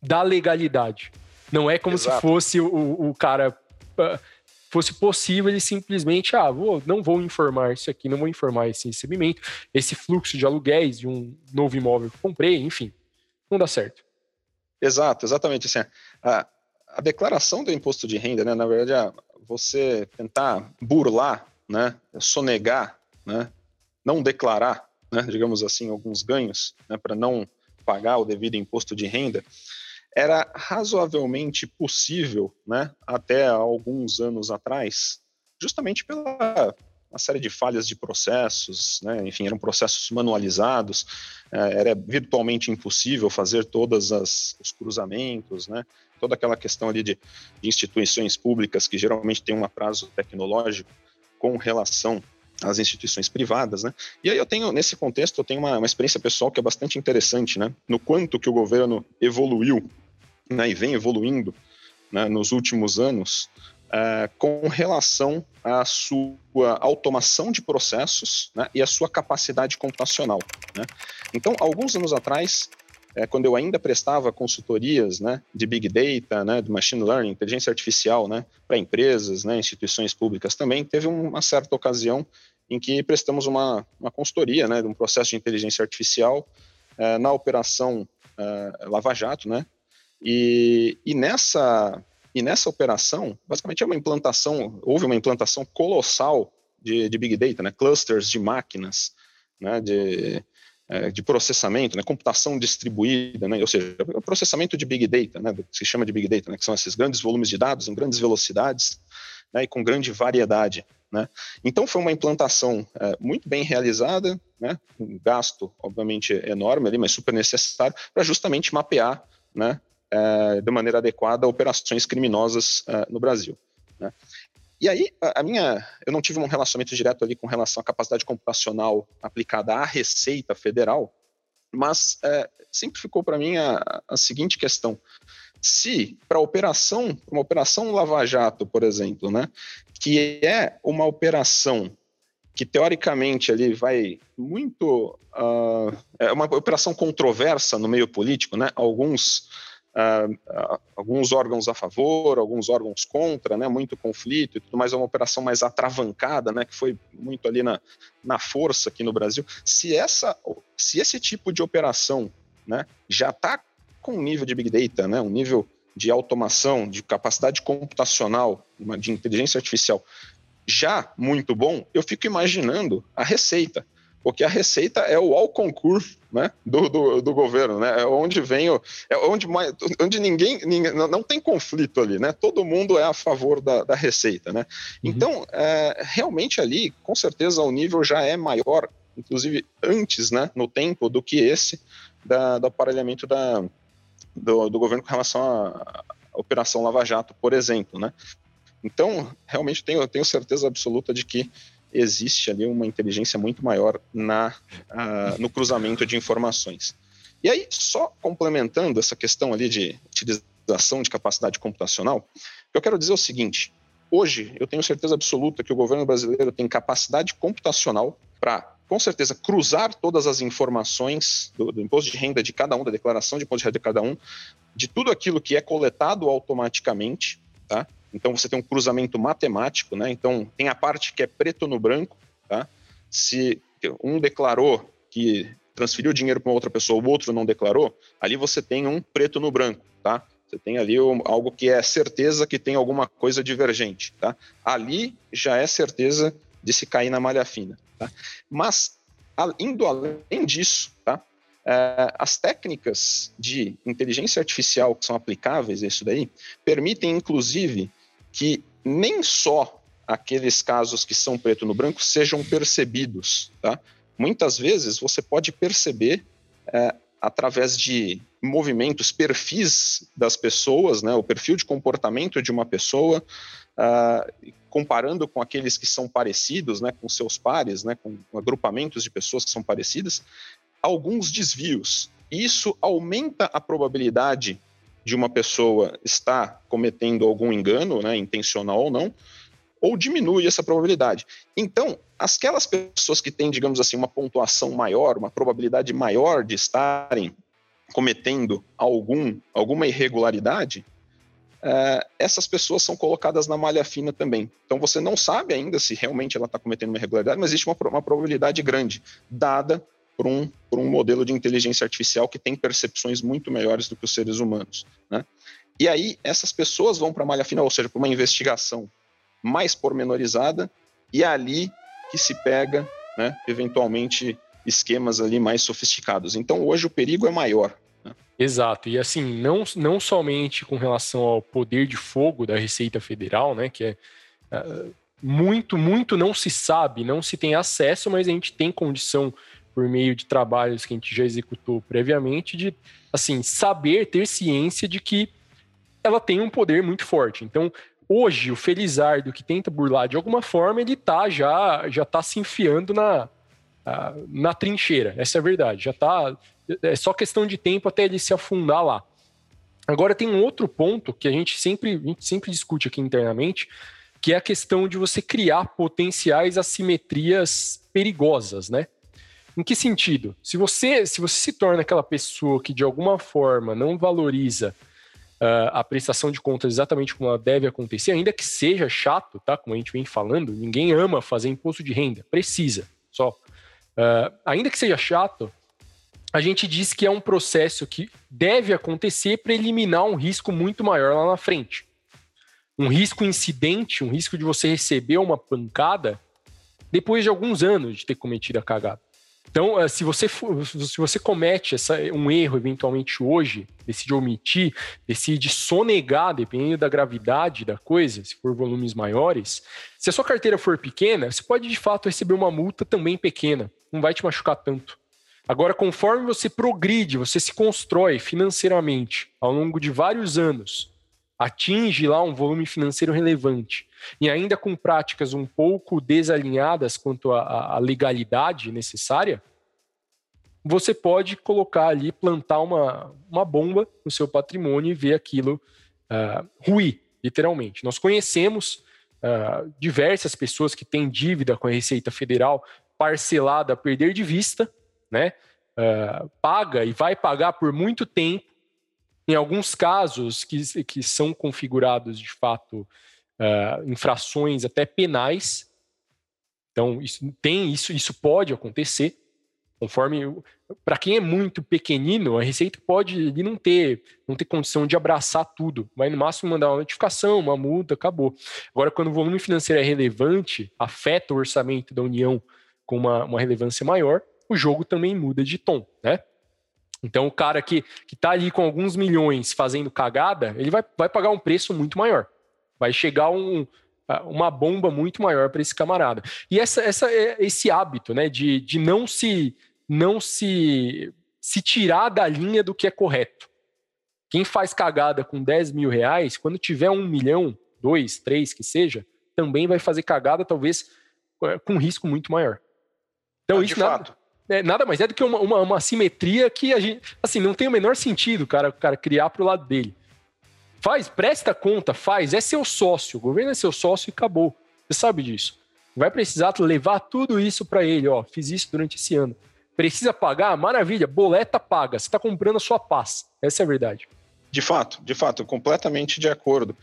da legalidade. Não é como Exato. se fosse o, o cara. Uh, fosse possível ele simplesmente, ah, vou, não vou informar isso aqui, não vou informar esse recebimento, esse fluxo de aluguéis de um novo imóvel que comprei, enfim, não dá certo. Exato, exatamente assim. A, a declaração do imposto de renda, né, na verdade, você tentar burlar, né, sonegar, né, não declarar, né, digamos assim, alguns ganhos, né, para não pagar o devido imposto de renda, era razoavelmente possível, né, até alguns anos atrás, justamente pela uma série de falhas de processos, né? enfim, eram processos manualizados, é, era virtualmente impossível fazer todos os cruzamentos, né? toda aquela questão ali de, de, instituições públicas que geralmente têm um prazo tecnológico com relação às instituições privadas, né? E aí eu tenho, nesse contexto, eu tenho uma, uma experiência pessoal que é bastante interessante, né? No quanto que o governo evoluiu, né? E vem evoluindo né? nos últimos anos, uh, com relação à sua automação de processos né, e à sua capacidade computacional. Né? Então, alguns anos atrás, é, quando eu ainda prestava consultorias né, de Big Data, né, de Machine Learning, inteligência artificial né, para empresas, né, instituições públicas também, teve uma certa ocasião em que prestamos uma, uma consultoria né, de um processo de inteligência artificial é, na operação é, Lava Jato, né, e, e nessa e nessa operação, basicamente é uma implantação, houve uma implantação colossal de, de Big Data, né? clusters de máquinas, né? de, é, de processamento, né? computação distribuída, né? ou seja, o processamento de Big Data, né? que se chama de Big Data, né? que são esses grandes volumes de dados em grandes velocidades né? e com grande variedade. Né? Então foi uma implantação é, muito bem realizada, né? um gasto obviamente enorme ali, mas super necessário para justamente mapear né? é, de maneira adequada operações criminosas é, no Brasil. Né? E aí, a, minha, eu não tive um relacionamento direto ali com relação à capacidade computacional aplicada à Receita Federal, mas é, sempre ficou para mim a, a, seguinte questão: se para operação, uma operação Lava Jato, por exemplo, né, que é uma operação que teoricamente ali vai muito uh, é uma operação controversa no meio político, né? Alguns uh, alguns órgãos a favor, alguns órgãos contra, né, muito conflito e tudo mais, é uma operação mais atravancada, né, que foi muito ali na, na força aqui no Brasil. Se, essa, se esse tipo de operação né, já está com um nível de Big Data, né, um nível de automação, de capacidade computacional, de inteligência artificial já muito bom, eu fico imaginando a receita porque a receita é o all concurso né, do, do, do, governo, né? É onde vem o, é onde, mais, onde ninguém, ninguém, não tem conflito ali, né? Todo mundo é a favor da, da receita, né? Uhum. Então, é, realmente ali, com certeza, o nível já é maior, inclusive antes, né, no tempo, do que esse da, do aparelhamento da, do, do governo com relação à, à Operação Lava Jato, por exemplo, né? Então, realmente tenho, tenho certeza absoluta de que existe ali uma inteligência muito maior na, uh, no cruzamento de informações. E aí, só complementando essa questão ali de utilização de capacidade computacional, eu quero dizer o seguinte: hoje eu tenho certeza absoluta que o governo brasileiro tem capacidade computacional para, com certeza, cruzar todas as informações do, do, imposto de renda de cada um, da declaração de imposto de renda de cada um, de tudo aquilo que é coletado automaticamente, tá? Então você tem um cruzamento matemático, né? Então tem a parte que é preto no branco, tá? Se um declarou que transferiu dinheiro para outra pessoa, o outro não declarou, ali você tem um preto no branco, tá? Você tem ali algo que é certeza que tem alguma coisa divergente, tá? Ali já é certeza de se cair na malha fina, tá? Mas indo além disso, tá? É, as técnicas de inteligência artificial que são aplicáveis a isso daí permitem, inclusive, que nem só aqueles casos que são preto no branco sejam percebidos, tá? Muitas vezes você pode perceber é, através de movimentos, perfis das pessoas, né, o perfil de comportamento de uma pessoa, uh, comparando com aqueles que são parecidos, né, com seus pares, né, com agrupamentos de pessoas que são parecidas, alguns desvios. Isso aumenta a probabilidade de uma pessoa estar cometendo algum engano, né, intencional ou não, ou diminui essa probabilidade. Então, aquelas pessoas que têm, digamos assim, uma pontuação maior, uma probabilidade maior de estarem cometendo algum, alguma irregularidade, é, essas pessoas são colocadas na malha fina também. Então você não sabe ainda se realmente ela está cometendo uma irregularidade, mas existe uma, uma probabilidade grande, dada por um, por um modelo de inteligência artificial que tem percepções muito melhores do que os seres humanos. Né? E aí, essas pessoas vão para a malha fina, ou seja, para uma investigação mais pormenorizada, e é ali que se pega né, eventualmente esquemas ali mais sofisticados. Então hoje o perigo é maior. Né? Exato, e assim, não, não somente com relação ao poder de fogo da Receita Federal, né, que é uh, muito, muito não se sabe, não se tem acesso, mas a gente tem condição por meio de trabalhos que a gente já executou previamente de assim saber ter ciência de que ela tem um poder muito forte. Então, hoje o Felizardo que tenta burlar de alguma forma, ele tá já já tá se enfiando na na trincheira. Essa é a verdade. Já tá é só questão de tempo até ele se afundar lá. Agora tem um outro ponto que a gente sempre a gente sempre discute aqui internamente, que é a questão de você criar potenciais assimetrias perigosas, né? Em que sentido? Se você, se você se torna aquela pessoa que de alguma forma não valoriza uh, a prestação de contas exatamente como ela deve acontecer, ainda que seja chato, tá? Como a gente vem falando, ninguém ama fazer imposto de renda, precisa, só. Uh, ainda que seja chato, a gente diz que é um processo que deve acontecer para eliminar um risco muito maior lá na frente um risco incidente, um risco de você receber uma pancada depois de alguns anos de ter cometido a cagada. Então, eh, se você, se você comete essa, um erro eventualmente hoje, decide omitir, decide sonegar, dependendo da gravidade da coisa, se for volumes maiores, se a sua carteira for pequena, você pode de fato receber uma multa também pequena, não vai te machucar tanto. Agora, conforme você progride, você se constrói financeiramente ao longo de vários anos, atinge lá um volume financeiro relevante e ainda com práticas um pouco desalinhadas quanto à, legalidade necessária, você pode colocar ali, plantar uma, uma bomba no seu patrimônio e ver aquilo uh, ruir, literalmente. Nós conhecemos uh, diversas pessoas que têm dívida com a Receita Federal parcelada a perder de vista, né? Uh, paga e vai pagar por muito tempo em alguns casos que, que são configurados de fato uh, infrações até penais. Então, isso tem isso, isso pode acontecer. Conforme para quem é muito pequenino, a Receita pode não ter, não ter condição de abraçar tudo, vai no máximo mandar uma notificação, uma multa, acabou. Agora, quando o volume financeiro é relevante, afeta o orçamento da União com uma, uma relevância maior, o jogo também muda de tom, né? Então, o cara que, que tá ali com alguns milhões fazendo cagada, ele vai, vai pagar um preço muito maior. Vai chegar um, uma bomba muito maior para esse camarada. E essa, essa, é esse hábito né, de, de não se não se, se tirar da linha do que é correto. Quem faz cagada com 10 mil reais, quando tiver um milhão, dois, três, que seja, também vai fazer cagada, talvez é, com risco muito maior. Então, ah, isso nada, é, nada mais é do que uma, uma, uma, simetria que a gente, assim, não tem o menor sentido, cara, cara criar pro lado dele. Faz, presta conta, faz, é seu sócio, o governo é seu sócio e acabou. Você sabe disso. Vai precisar levar tudo isso para ele, ó, fiz isso durante esse ano. Precisa pagar? Maravilha, boleta paga, você está comprando a sua paz. Essa é a verdade. De fato, de fato, completamente de acordo.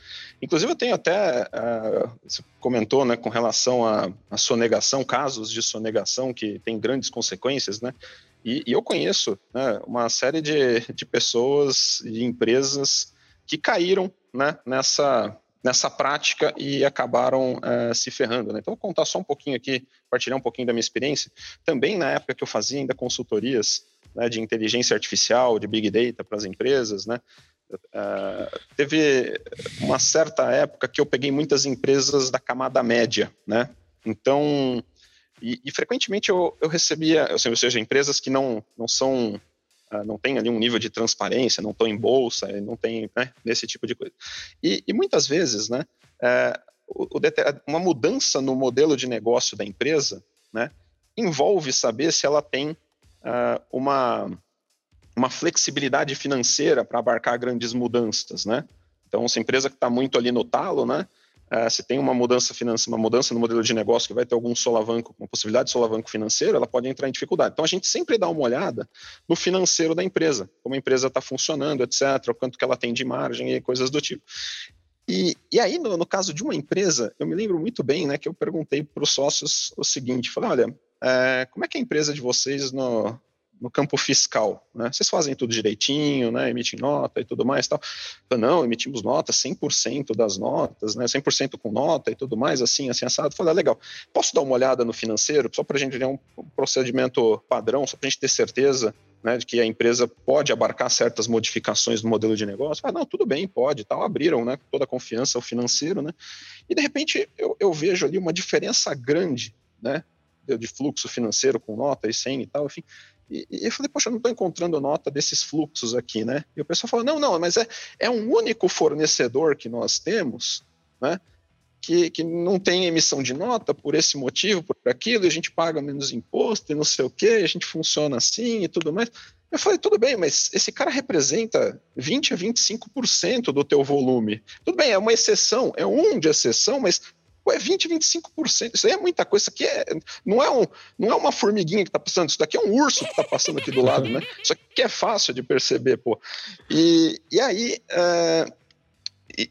Inclusive, eu tenho até, uh, você comentou, né, com relação à, sonegação, casos de sonegação que tem grandes consequências, né? E, e eu conheço né, uma série de, de pessoas e empresas que caíram né, nessa, nessa prática e acabaram uh, se ferrando. Né? Então, vou contar só um pouquinho aqui, partilhar um pouquinho da minha experiência. Também na época que eu fazia ainda consultorias né, de inteligência artificial, de big data para as empresas, né? Uh, teve uma certa época que eu peguei muitas empresas da camada média, né? Então, e, e frequentemente eu, eu recebia, ou seja, empresas que não, não são, não tem ali um nível de transparência, não estão em bolsa, não tem né, nesse tipo de coisa. E, e muitas vezes, né, uh, o, o, uma mudança no modelo de negócio da empresa, né, envolve saber se ela tem uma uma flexibilidade financeira para abarcar grandes mudanças, né? Então, se a empresa que está muito ali no talo, né? Uh, se tem uma mudança financeira, uma mudança no modelo de negócio que vai ter algum solavanco, uma possibilidade de solavanco financeiro, ela pode entrar em dificuldade. Então a gente sempre dá uma olhada no financeiro da empresa, como a empresa está funcionando, etc., o quanto que ela tem de margem e coisas do tipo. E, e aí, no, no, caso de uma empresa, eu me lembro muito bem, né, que eu perguntei para os sócios o seguinte, falei, olha, é, como é que é a empresa de vocês no, no campo fiscal, né? Vocês fazem tudo direitinho, né? Emitem nota e tudo mais, tal. Falei, não, emitimos nota, 100% das notas, né? 100% com nota e tudo mais, assim, assim assado. Falei, ah, legal. Posso dar uma olhada no financeiro, só para a gente ter um procedimento padrão, só para a gente ter certeza, né, de que a empresa pode abarcar certas modificações no modelo de negócio. Falei, não, tudo bem, pode, tal. Abriram, né? Toda a confiança, o financeiro, né? E de repente eu, eu vejo ali uma diferença grande, né? de fluxo financeiro com nota e sem e tal, enfim. E, e eu falei, poxa, eu não estou encontrando nota desses fluxos aqui, né? E o pessoal falou, não, não, mas é, é um único fornecedor que nós temos, né? Que, que não tem emissão de nota por esse motivo, por aquilo, e a gente paga menos imposto e não sei o quê, a gente funciona assim e tudo mais. Eu falei, tudo bem, mas esse cara representa 20 a 25% do teu volume. Tudo bem, é uma exceção, é um de exceção, mas É 20, 25%. Isso aí é muita coisa. Isso aqui é, não, é um, não é uma formiguinha que está passando, isso daqui é um urso que está passando aqui do lado, né? Isso aqui é fácil de perceber, pô. E, e aí. Uh,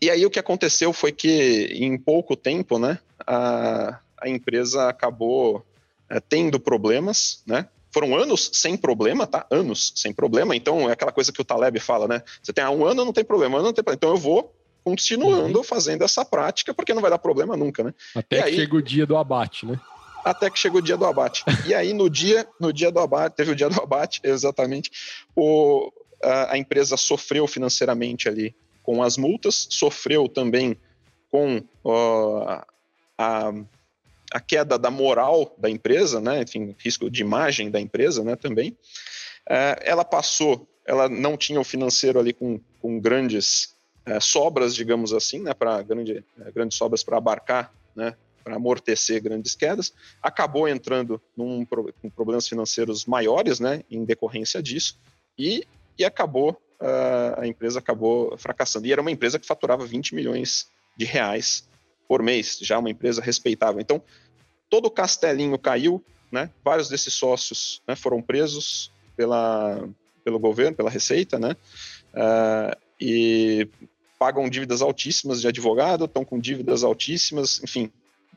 e, aí o que aconteceu foi que em pouco tempo, né, a, a empresa acabou uh, tendo problemas, né? Foram anos sem problema, tá? Anos sem problema. Então é aquela coisa que o Taleb fala, né? Você tem ah, um ano, não tem problema, um ano não tem problema. Então eu vou continuando uhum. fazendo essa prática, porque não vai dar problema nunca, né? Até e que aí, chega o dia do abate, né? Até que chega o dia do abate. e aí, no dia, no dia do abate, teve o dia do abate, (laughs) exatamente, o, a, a empresa sofreu financeiramente ali com as multas, sofreu também com uh, a, a queda da moral da empresa, né? Enfim, risco de imagem da empresa, né? Também. Uh, ela passou, ela não tinha o financeiro ali com, com grandes é, sobras, digamos assim, né, para grande, é, grandes sobras para abarcar, né, para amortecer grandes quedas, acabou entrando num, com problemas financeiros maiores, né, em decorrência disso, e, e acabou, a empresa acabou fracassando. E era uma empresa que faturava 20 milhões de reais por mês, já uma empresa respeitável. Então, todo o castelinho caiu, né, vários desses sócios né, foram presos pela, pelo governo, pela Receita, né, uh, e pagam dívidas altíssimas de advogado, estão com dívidas altíssimas, enfim,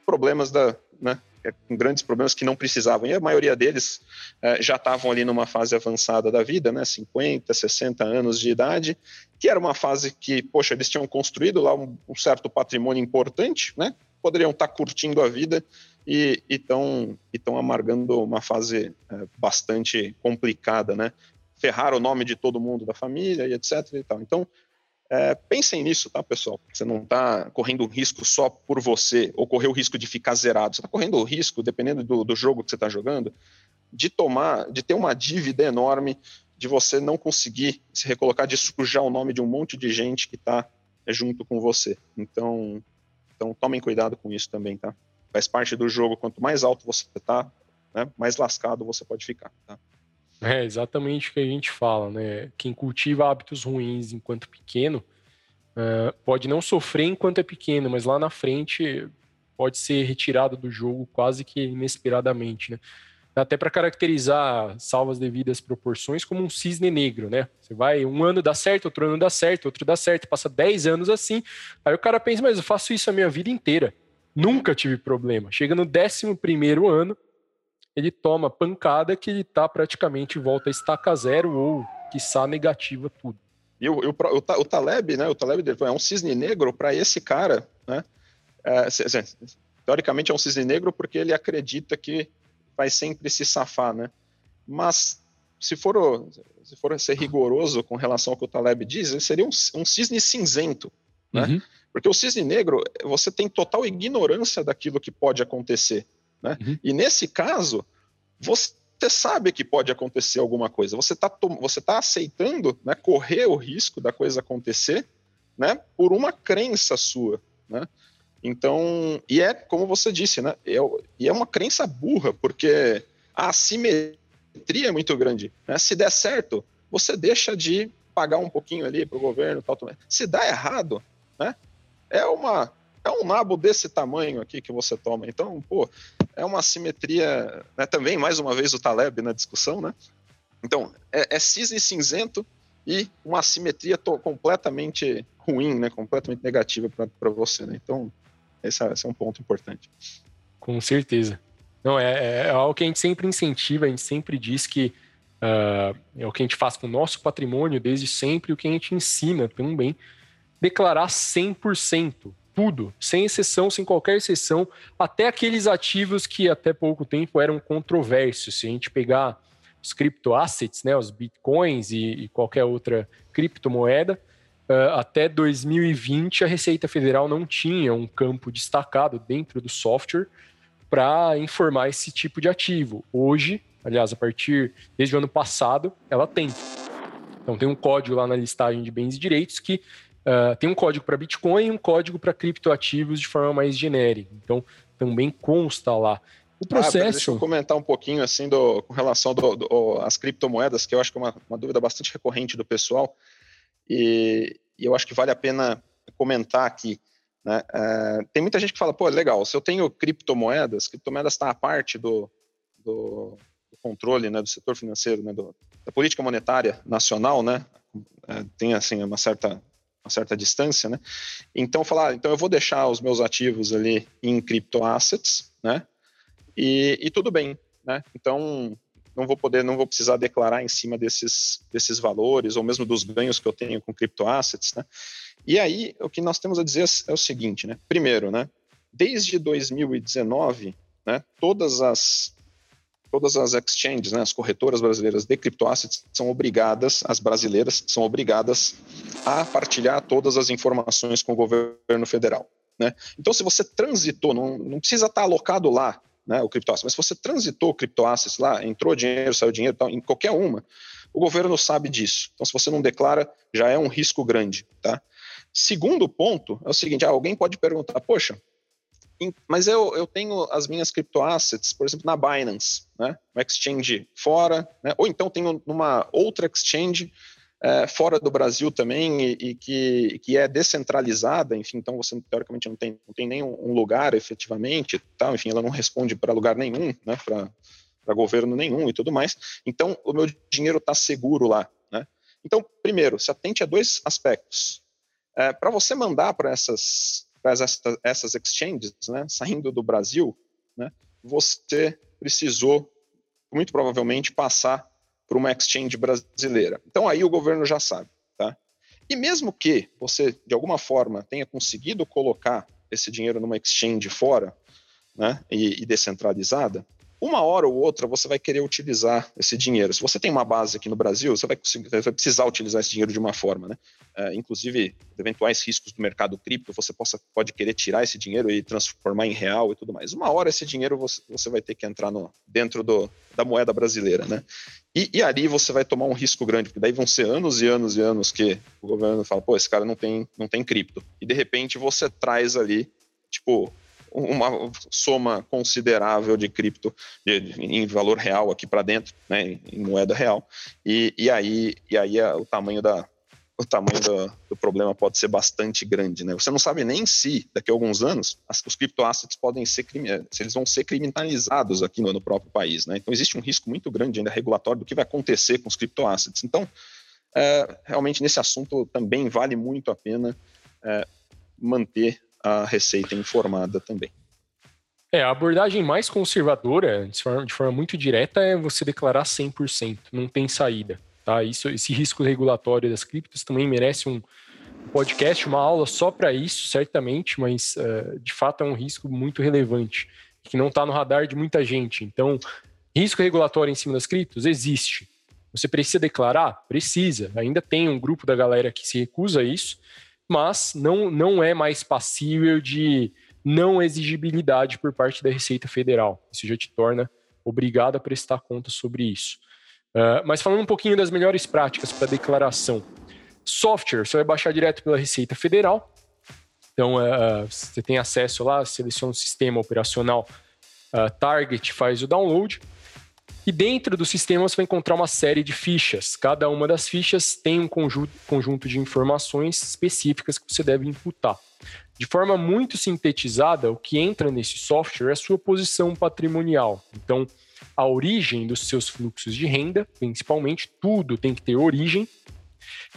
problemas da, né, é, com grandes problemas que não precisavam. E a maioria deles é, já estavam ali numa fase avançada da vida, né, 50, 60 anos de idade, que era uma fase que, poxa, eles tinham construído lá um, um certo patrimônio importante, né, poderiam estar tá curtindo a vida e estão amargando uma fase é, bastante complicada, né, ferrar o nome de todo mundo da família e etc. E tal. Então, é, pensem nisso, tá, pessoal? Você não está correndo um risco só por você, ou correr o risco de ficar zerado. Você está correndo o risco, dependendo do, do jogo que você está jogando, de tomar, de ter uma dívida enorme, de você não conseguir se recolocar, de sujar o nome de um monte de gente que está é, junto com você. Então, então, tomem cuidado com isso também, tá? Faz parte do jogo. Quanto mais alto você está, né, mais lascado você pode ficar, tá? É exatamente o que a gente fala, né? Quem cultiva hábitos ruins enquanto pequeno uh, pode não sofrer enquanto é pequeno, mas lá na frente pode ser retirado do jogo quase que inesperadamente, né? Até para caracterizar salvas devidas proporções como um cisne negro, né? Você vai, um ano dá certo, outro ano dá certo, outro dá certo, passa 10 anos assim. Aí o cara pensa, mas eu faço isso a minha vida inteira. Nunca tive problema. Chega no 11 primeiro ano, ele toma pancada que ele tá praticamente volta a estaca zero ou quiçá negativa tudo. E o, o, o, o Taleb, né? O Taleb é um cisne negro para esse cara, né? É, teoricamente é um cisne negro porque ele acredita que vai sempre se safar, né? Mas se for, se for ser rigoroso com relação ao que o Taleb diz, ele seria um, um cisne cinzento, né? Uhum. Porque o cisne negro, você tem total ignorância daquilo que pode acontecer. Né? Uhum. E nesse caso, você sabe que pode acontecer alguma coisa, você está você tá aceitando né, correr o risco da coisa acontecer né, por uma crença sua. Né? Então, e é como você disse, né, é, e é uma crença burra, porque a assimetria é muito grande. Né? Se der certo, você deixa de pagar um pouquinho ali para o governo, tal, tal. Se dá errado, né, é uma é um nabo desse tamanho aqui que você toma. Então, pô, é uma simetria, né, também, mais uma vez, o Taleb na discussão, né? Então, é, é cisne cinzento e uma simetria completamente ruim, né? Completamente negativa para você, né? Então, esse é, esse é, um ponto importante. Com certeza. Não, é, é, é algo que a gente sempre incentiva, a gente sempre diz que uh, é o que a gente faz com o nosso patrimônio desde sempre, o que a gente ensina também, declarar 100%, tudo, sem exceção, sem qualquer exceção, até aqueles ativos que até pouco tempo eram controversos. Se a gente pegar os criptoassets, né, os bitcoins e, e qualquer outra criptomoeda, uh, até 2020 a Receita Federal não tinha um campo destacado dentro do software para informar esse tipo de ativo. Hoje, aliás, a partir desde o ano passado, ela tem. Então tem um código lá na listagem de bens e direitos que uh, tem um código para Bitcoin e um código para criptoativos de forma mais genérica. Então também consta lá. O processo. Ah, deixa eu comentar um pouquinho assim do, com relação às do, do, criptomoedas, que eu acho que é uma, uma dúvida bastante recorrente do pessoal. E, e, eu acho que vale a pena comentar aqui. Né? É, tem muita gente que fala, pô, legal, se eu tenho criptomoedas, criptomoedas está à parte do, do, controle né, do setor financeiro, né, do, da política monetária nacional, né? É, tem assim uma certa uma certa distância, né? Então falar, então eu vou deixar os meus ativos ali em criptoassets, né? e, e tudo bem, né? Então não vou poder, não vou precisar declarar em cima desses, desses valores ou mesmo dos ganhos que eu tenho com criptoassets, né? E aí o que nós temos a dizer é o seguinte, né? Primeiro, né? Desde 2019, né? Todas as todas as exchanges, né, as corretoras brasileiras de criptoassets são obrigadas, as brasileiras são obrigadas a partilhar todas as informações com o governo federal. Né? Então, se você transitou, não, não precisa estar alocado lá né, o criptoasset. Mas se você transitou criptoassets lá, entrou dinheiro, saiu dinheiro, tal, em qualquer uma, o governo sabe disso. Então, se você não declara, já é um risco grande. Tá? Segundo ponto é o seguinte: ah, alguém pode perguntar, poxa, mas eu, eu tenho as minhas criptoassets, por exemplo, na Binance, né, uma exchange fora, né, ou então tenho numa outra exchange é, fora do Brasil também e, e, que, que é descentralizada, enfim, então você teoricamente não tem, não tem nenhum um lugar efetivamente, tal, enfim, ela não responde para lugar nenhum, né, para governo nenhum e tudo mais. Então, o meu dinheiro está seguro lá, né? Então, primeiro, se atente a dois aspectos. É, para você mandar para essas, essas, essas exchanges, né, saindo do Brasil, né, você precisou, muito provavelmente, passar para uma exchange brasileira. Então aí o governo já sabe, tá? E mesmo que você de alguma forma tenha conseguido colocar esse dinheiro numa exchange fora, né, e, e descentralizada, uma hora ou outra você vai querer utilizar esse dinheiro. Se você tem uma base aqui no Brasil, você vai, vai precisar utilizar esse dinheiro de uma forma, né? É, inclusive, eventuais riscos do mercado cripto, você possa, pode querer tirar esse dinheiro e transformar em real e tudo mais. Uma hora esse dinheiro você, você vai ter que entrar no, dentro do, da moeda brasileira, né? E, e ali você vai tomar um risco grande, porque daí vão ser anos e anos e anos que o governo fala, pô, esse cara não tem, não tem cripto. E de repente você traz ali, tipo, uma soma considerável de cripto de, de, em valor real aqui para dentro, né, em moeda real, e, e aí, e aí o tamanho da o tamanho do, do, problema pode ser bastante grande, né? Você não sabe nem se daqui a alguns anos as, os criptoassets podem ser se eles vão ser criminalizados aqui no, no, próprio país, né? Então existe um risco muito grande ainda regulatório do que vai acontecer com os criptoassets. Então, é, realmente nesse assunto também vale muito a pena é, manter a receita informada também. É, a abordagem mais conservadora, de forma, de forma muito direta, é você declarar 100%, não tem saída. Tá? Isso, esse risco regulatório das criptos também merece um podcast, uma aula só para isso, certamente, mas uh, de fato é um risco muito relevante, que não está no radar de muita gente. Então, risco regulatório em cima das criptos existe. Você precisa declarar? Precisa. Ainda tem um grupo da galera que se recusa a isso, mas não, não é mais passível de não exigibilidade por parte da Receita Federal. Isso já te torna obrigado a prestar conta sobre isso. Uh, mas falando um pouquinho das melhores práticas para declaração. Software, você vai baixar direto pela Receita Federal. Então, uh, você tem acesso lá, seleciona o sistema operacional uh, Target, faz o download. E dentro do sistema você vai encontrar uma série de fichas. Cada uma das fichas tem um conjunto, de informações específicas que você deve imputar. De forma muito sintetizada, o que entra nesse software é a sua posição patrimonial. Então, a origem dos seus fluxos de renda, principalmente, tudo tem que ter origem,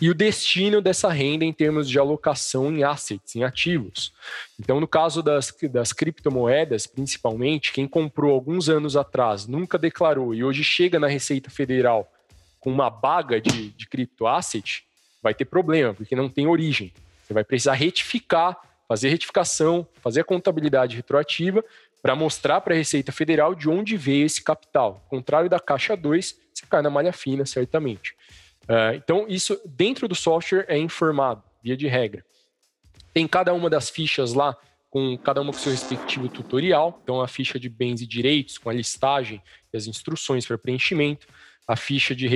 e o destino dessa renda em termos de alocação em assets, em ativos. Então, no caso das, das criptomoedas, principalmente, quem comprou alguns anos atrás, nunca declarou e hoje chega na Receita Federal com uma baga de, de criptoasset, vai ter problema, porque não tem origem. Você vai precisar retificar, fazer retificação, fazer a contabilidade retroativa para mostrar para a Receita Federal de onde veio esse capital. Ao contrário da Caixa 2, você cai na malha fina, certamente. Uh, então, isso dentro do software é informado, via de regra. Tem cada uma das fichas lá, com cada uma com seu respectivo tutorial. Então, a ficha de bens e direitos, com a listagem e as instruções para preenchimento. A ficha de,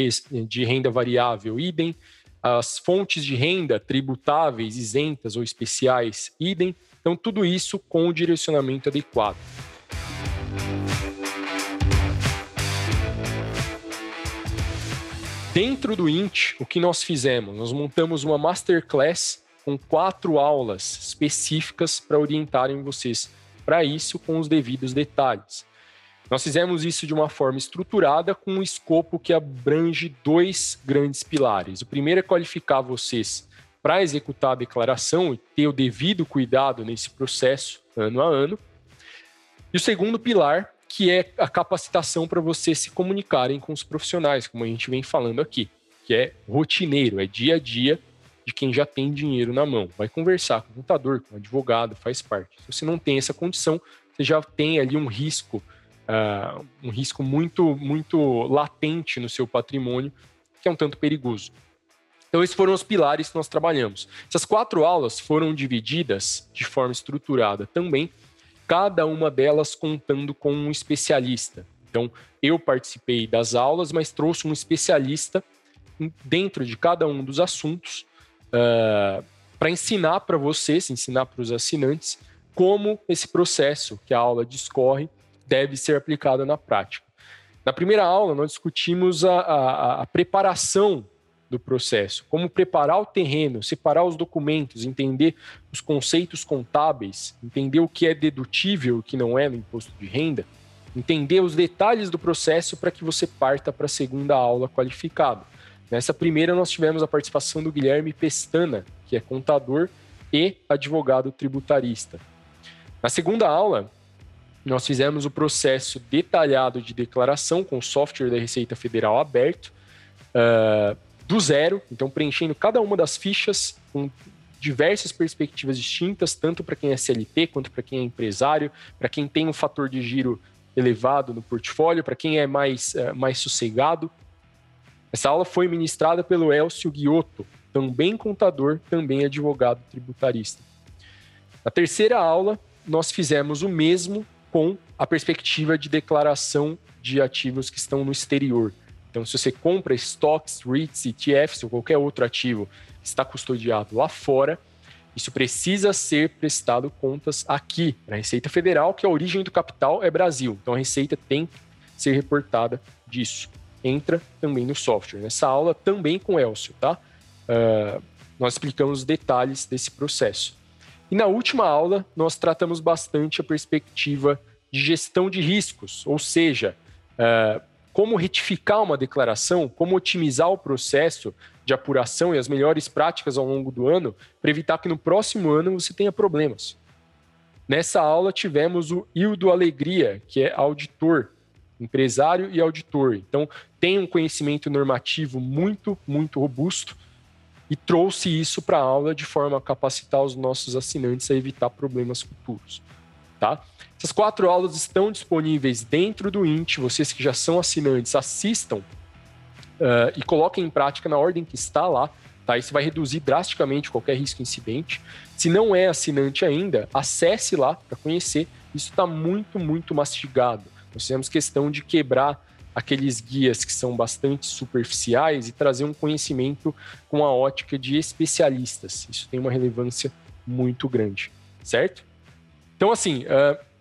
de renda variável, idem as fontes de renda tributáveis, isentas ou especiais, idem. Então, tudo isso com o direcionamento adequado. Dentro do INT, o que nós fizemos? Nós montamos uma masterclass com quatro aulas específicas para orientarem vocês para isso com os devidos detalhes. Nós fizemos isso de uma forma estruturada com um escopo que abrange dois grandes pilares. O primeiro é qualificar vocês para executar a declaração e ter o devido cuidado nesse processo ano a ano. E o segundo pilar, que é a capacitação para vocês se comunicarem com os profissionais, como a gente vem falando aqui, que é rotineiro, é dia a dia de quem já tem dinheiro na mão. Vai conversar com o contador, com o advogado, faz parte. Se você não tem essa condição, você já tem ali um risco uh, um risco muito, muito latente no seu patrimônio, que é um tanto perigoso. Então, esses foram os pilares que nós trabalhamos. Essas quatro aulas foram divididas de forma estruturada também, cada uma delas contando com um especialista. Então, eu participei das aulas, mas trouxe um especialista dentro de cada um dos assuntos uh, ah, para ensinar para vocês, ensinar para os assinantes, como esse processo que a aula discorre deve ser aplicada na prática. Na primeira aula, nós discutimos a, a, a preparação do processo, como preparar o terreno, separar os documentos, entender os conceitos contábeis, entender o que é dedutível e o que não é no imposto de renda, entender os detalhes do processo para que você parta para a segunda aula qualificado. Nessa primeira, nós tivemos a participação do Guilherme Pestana, que é contador e advogado tributarista. Na segunda aula, nós fizemos o processo detalhado de declaração com o software da Receita Federal aberto, uh, do zero, então preenchendo cada uma das fichas com diversas perspectivas distintas, tanto para quem é CLT quanto para quem é empresário, para quem tem um fator de giro elevado no portfólio, para quem é mais, uh, mais sossegado. Essa aula foi ministrada pelo Elcio Guiotto, também contador, também advogado tributarista. Na terceira aula, nós fizemos o mesmo com a perspectiva de declaração de ativos que estão no exterior. Então, se você compra stocks, REITs, ETFs ou qualquer outro ativo que está custodiado lá fora, isso precisa ser prestado contas aqui, na Receita Federal, que a origem do capital é Brasil. Então, a Receita tem que ser reportada disso. Entra também no software. Nessa aula, também com Elcio, tá? Uh, nós explicamos os detalhes desse processo. E na última aula, nós tratamos bastante a perspectiva de gestão de riscos, ou seja, uh, como retificar uma declaração, como otimizar o processo de apuração e as melhores práticas ao longo do ano para evitar que no próximo ano você tenha problemas. Nessa aula tivemos o Hildo Alegria, que é auditor, empresário e auditor. Então, tem um conhecimento normativo muito, muito robusto e trouxe isso para a aula de forma a capacitar os nossos assinantes a evitar problemas futuros. Tá? Essas quatro aulas estão disponíveis dentro do INT. Vocês que já são assinantes, assistam uh, e coloquem em prática na ordem que está lá. Tá? Isso vai reduzir drasticamente qualquer risco incidente. Se não é assinante ainda, acesse lá para conhecer. Isso está muito, muito mastigado. Nós temos questão de quebrar aqueles guias que são bastante superficiais e trazer um conhecimento com a ótica de especialistas. Isso tem uma relevância muito grande, certo? Então, assim, uh,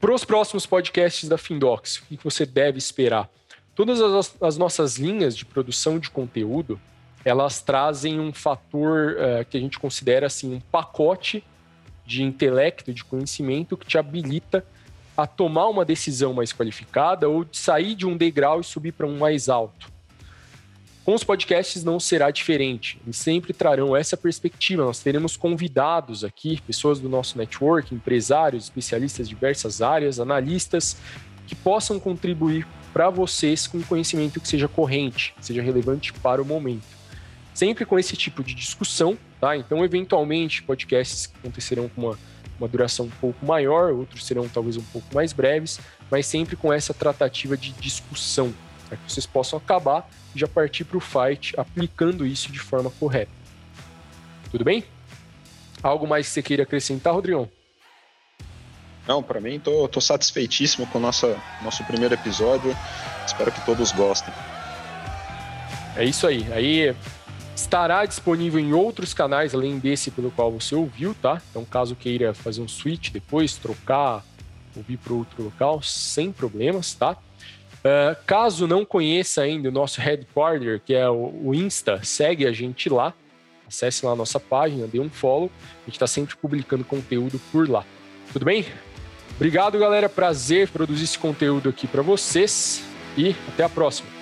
para os próximos podcasts da Findox, o que você deve esperar? Todas as, as, nossas linhas de produção de conteúdo, elas trazem um fator uh, que a gente considera assim um pacote de intelecto, de conhecimento que te habilita a tomar uma decisão mais qualificada ou de sair de um degrau e subir para um mais alto. Com os podcasts não será diferente. Eles sempre trarão essa perspectiva. Nós teremos convidados aqui, pessoas do nosso network, empresários, especialistas de diversas áreas, analistas, que possam contribuir para vocês com conhecimento que seja corrente, seja relevante para o momento. Sempre com esse tipo de discussão, tá? Então, eventualmente, podcasts acontecerão com uma, uma duração um pouco maior, outros serão talvez um pouco mais breves, mas sempre com essa tratativa de discussão, para que vocês possam acabar e já partir para o fight aplicando isso de forma correta. Tudo bem? Algo mais que você queira acrescentar, Rodrigão? Não, para mim, tô, tô satisfeitíssimo com o nosso, nosso primeiro episódio. Espero que todos gostem. É isso aí. Aí estará disponível em outros canais além desse pelo qual você ouviu, tá? Então, caso queira fazer um switch depois, trocar, ouvir para outro local, sem problemas, tá? Uh, caso não conheça ainda o nosso headquarter, que é o, o Insta, segue a gente lá. Acesse lá a nossa página, dê um follow. A gente está sempre publicando conteúdo por lá. Tudo bem? Obrigado, galera. Prazer produzir esse conteúdo aqui para vocês e até a próxima.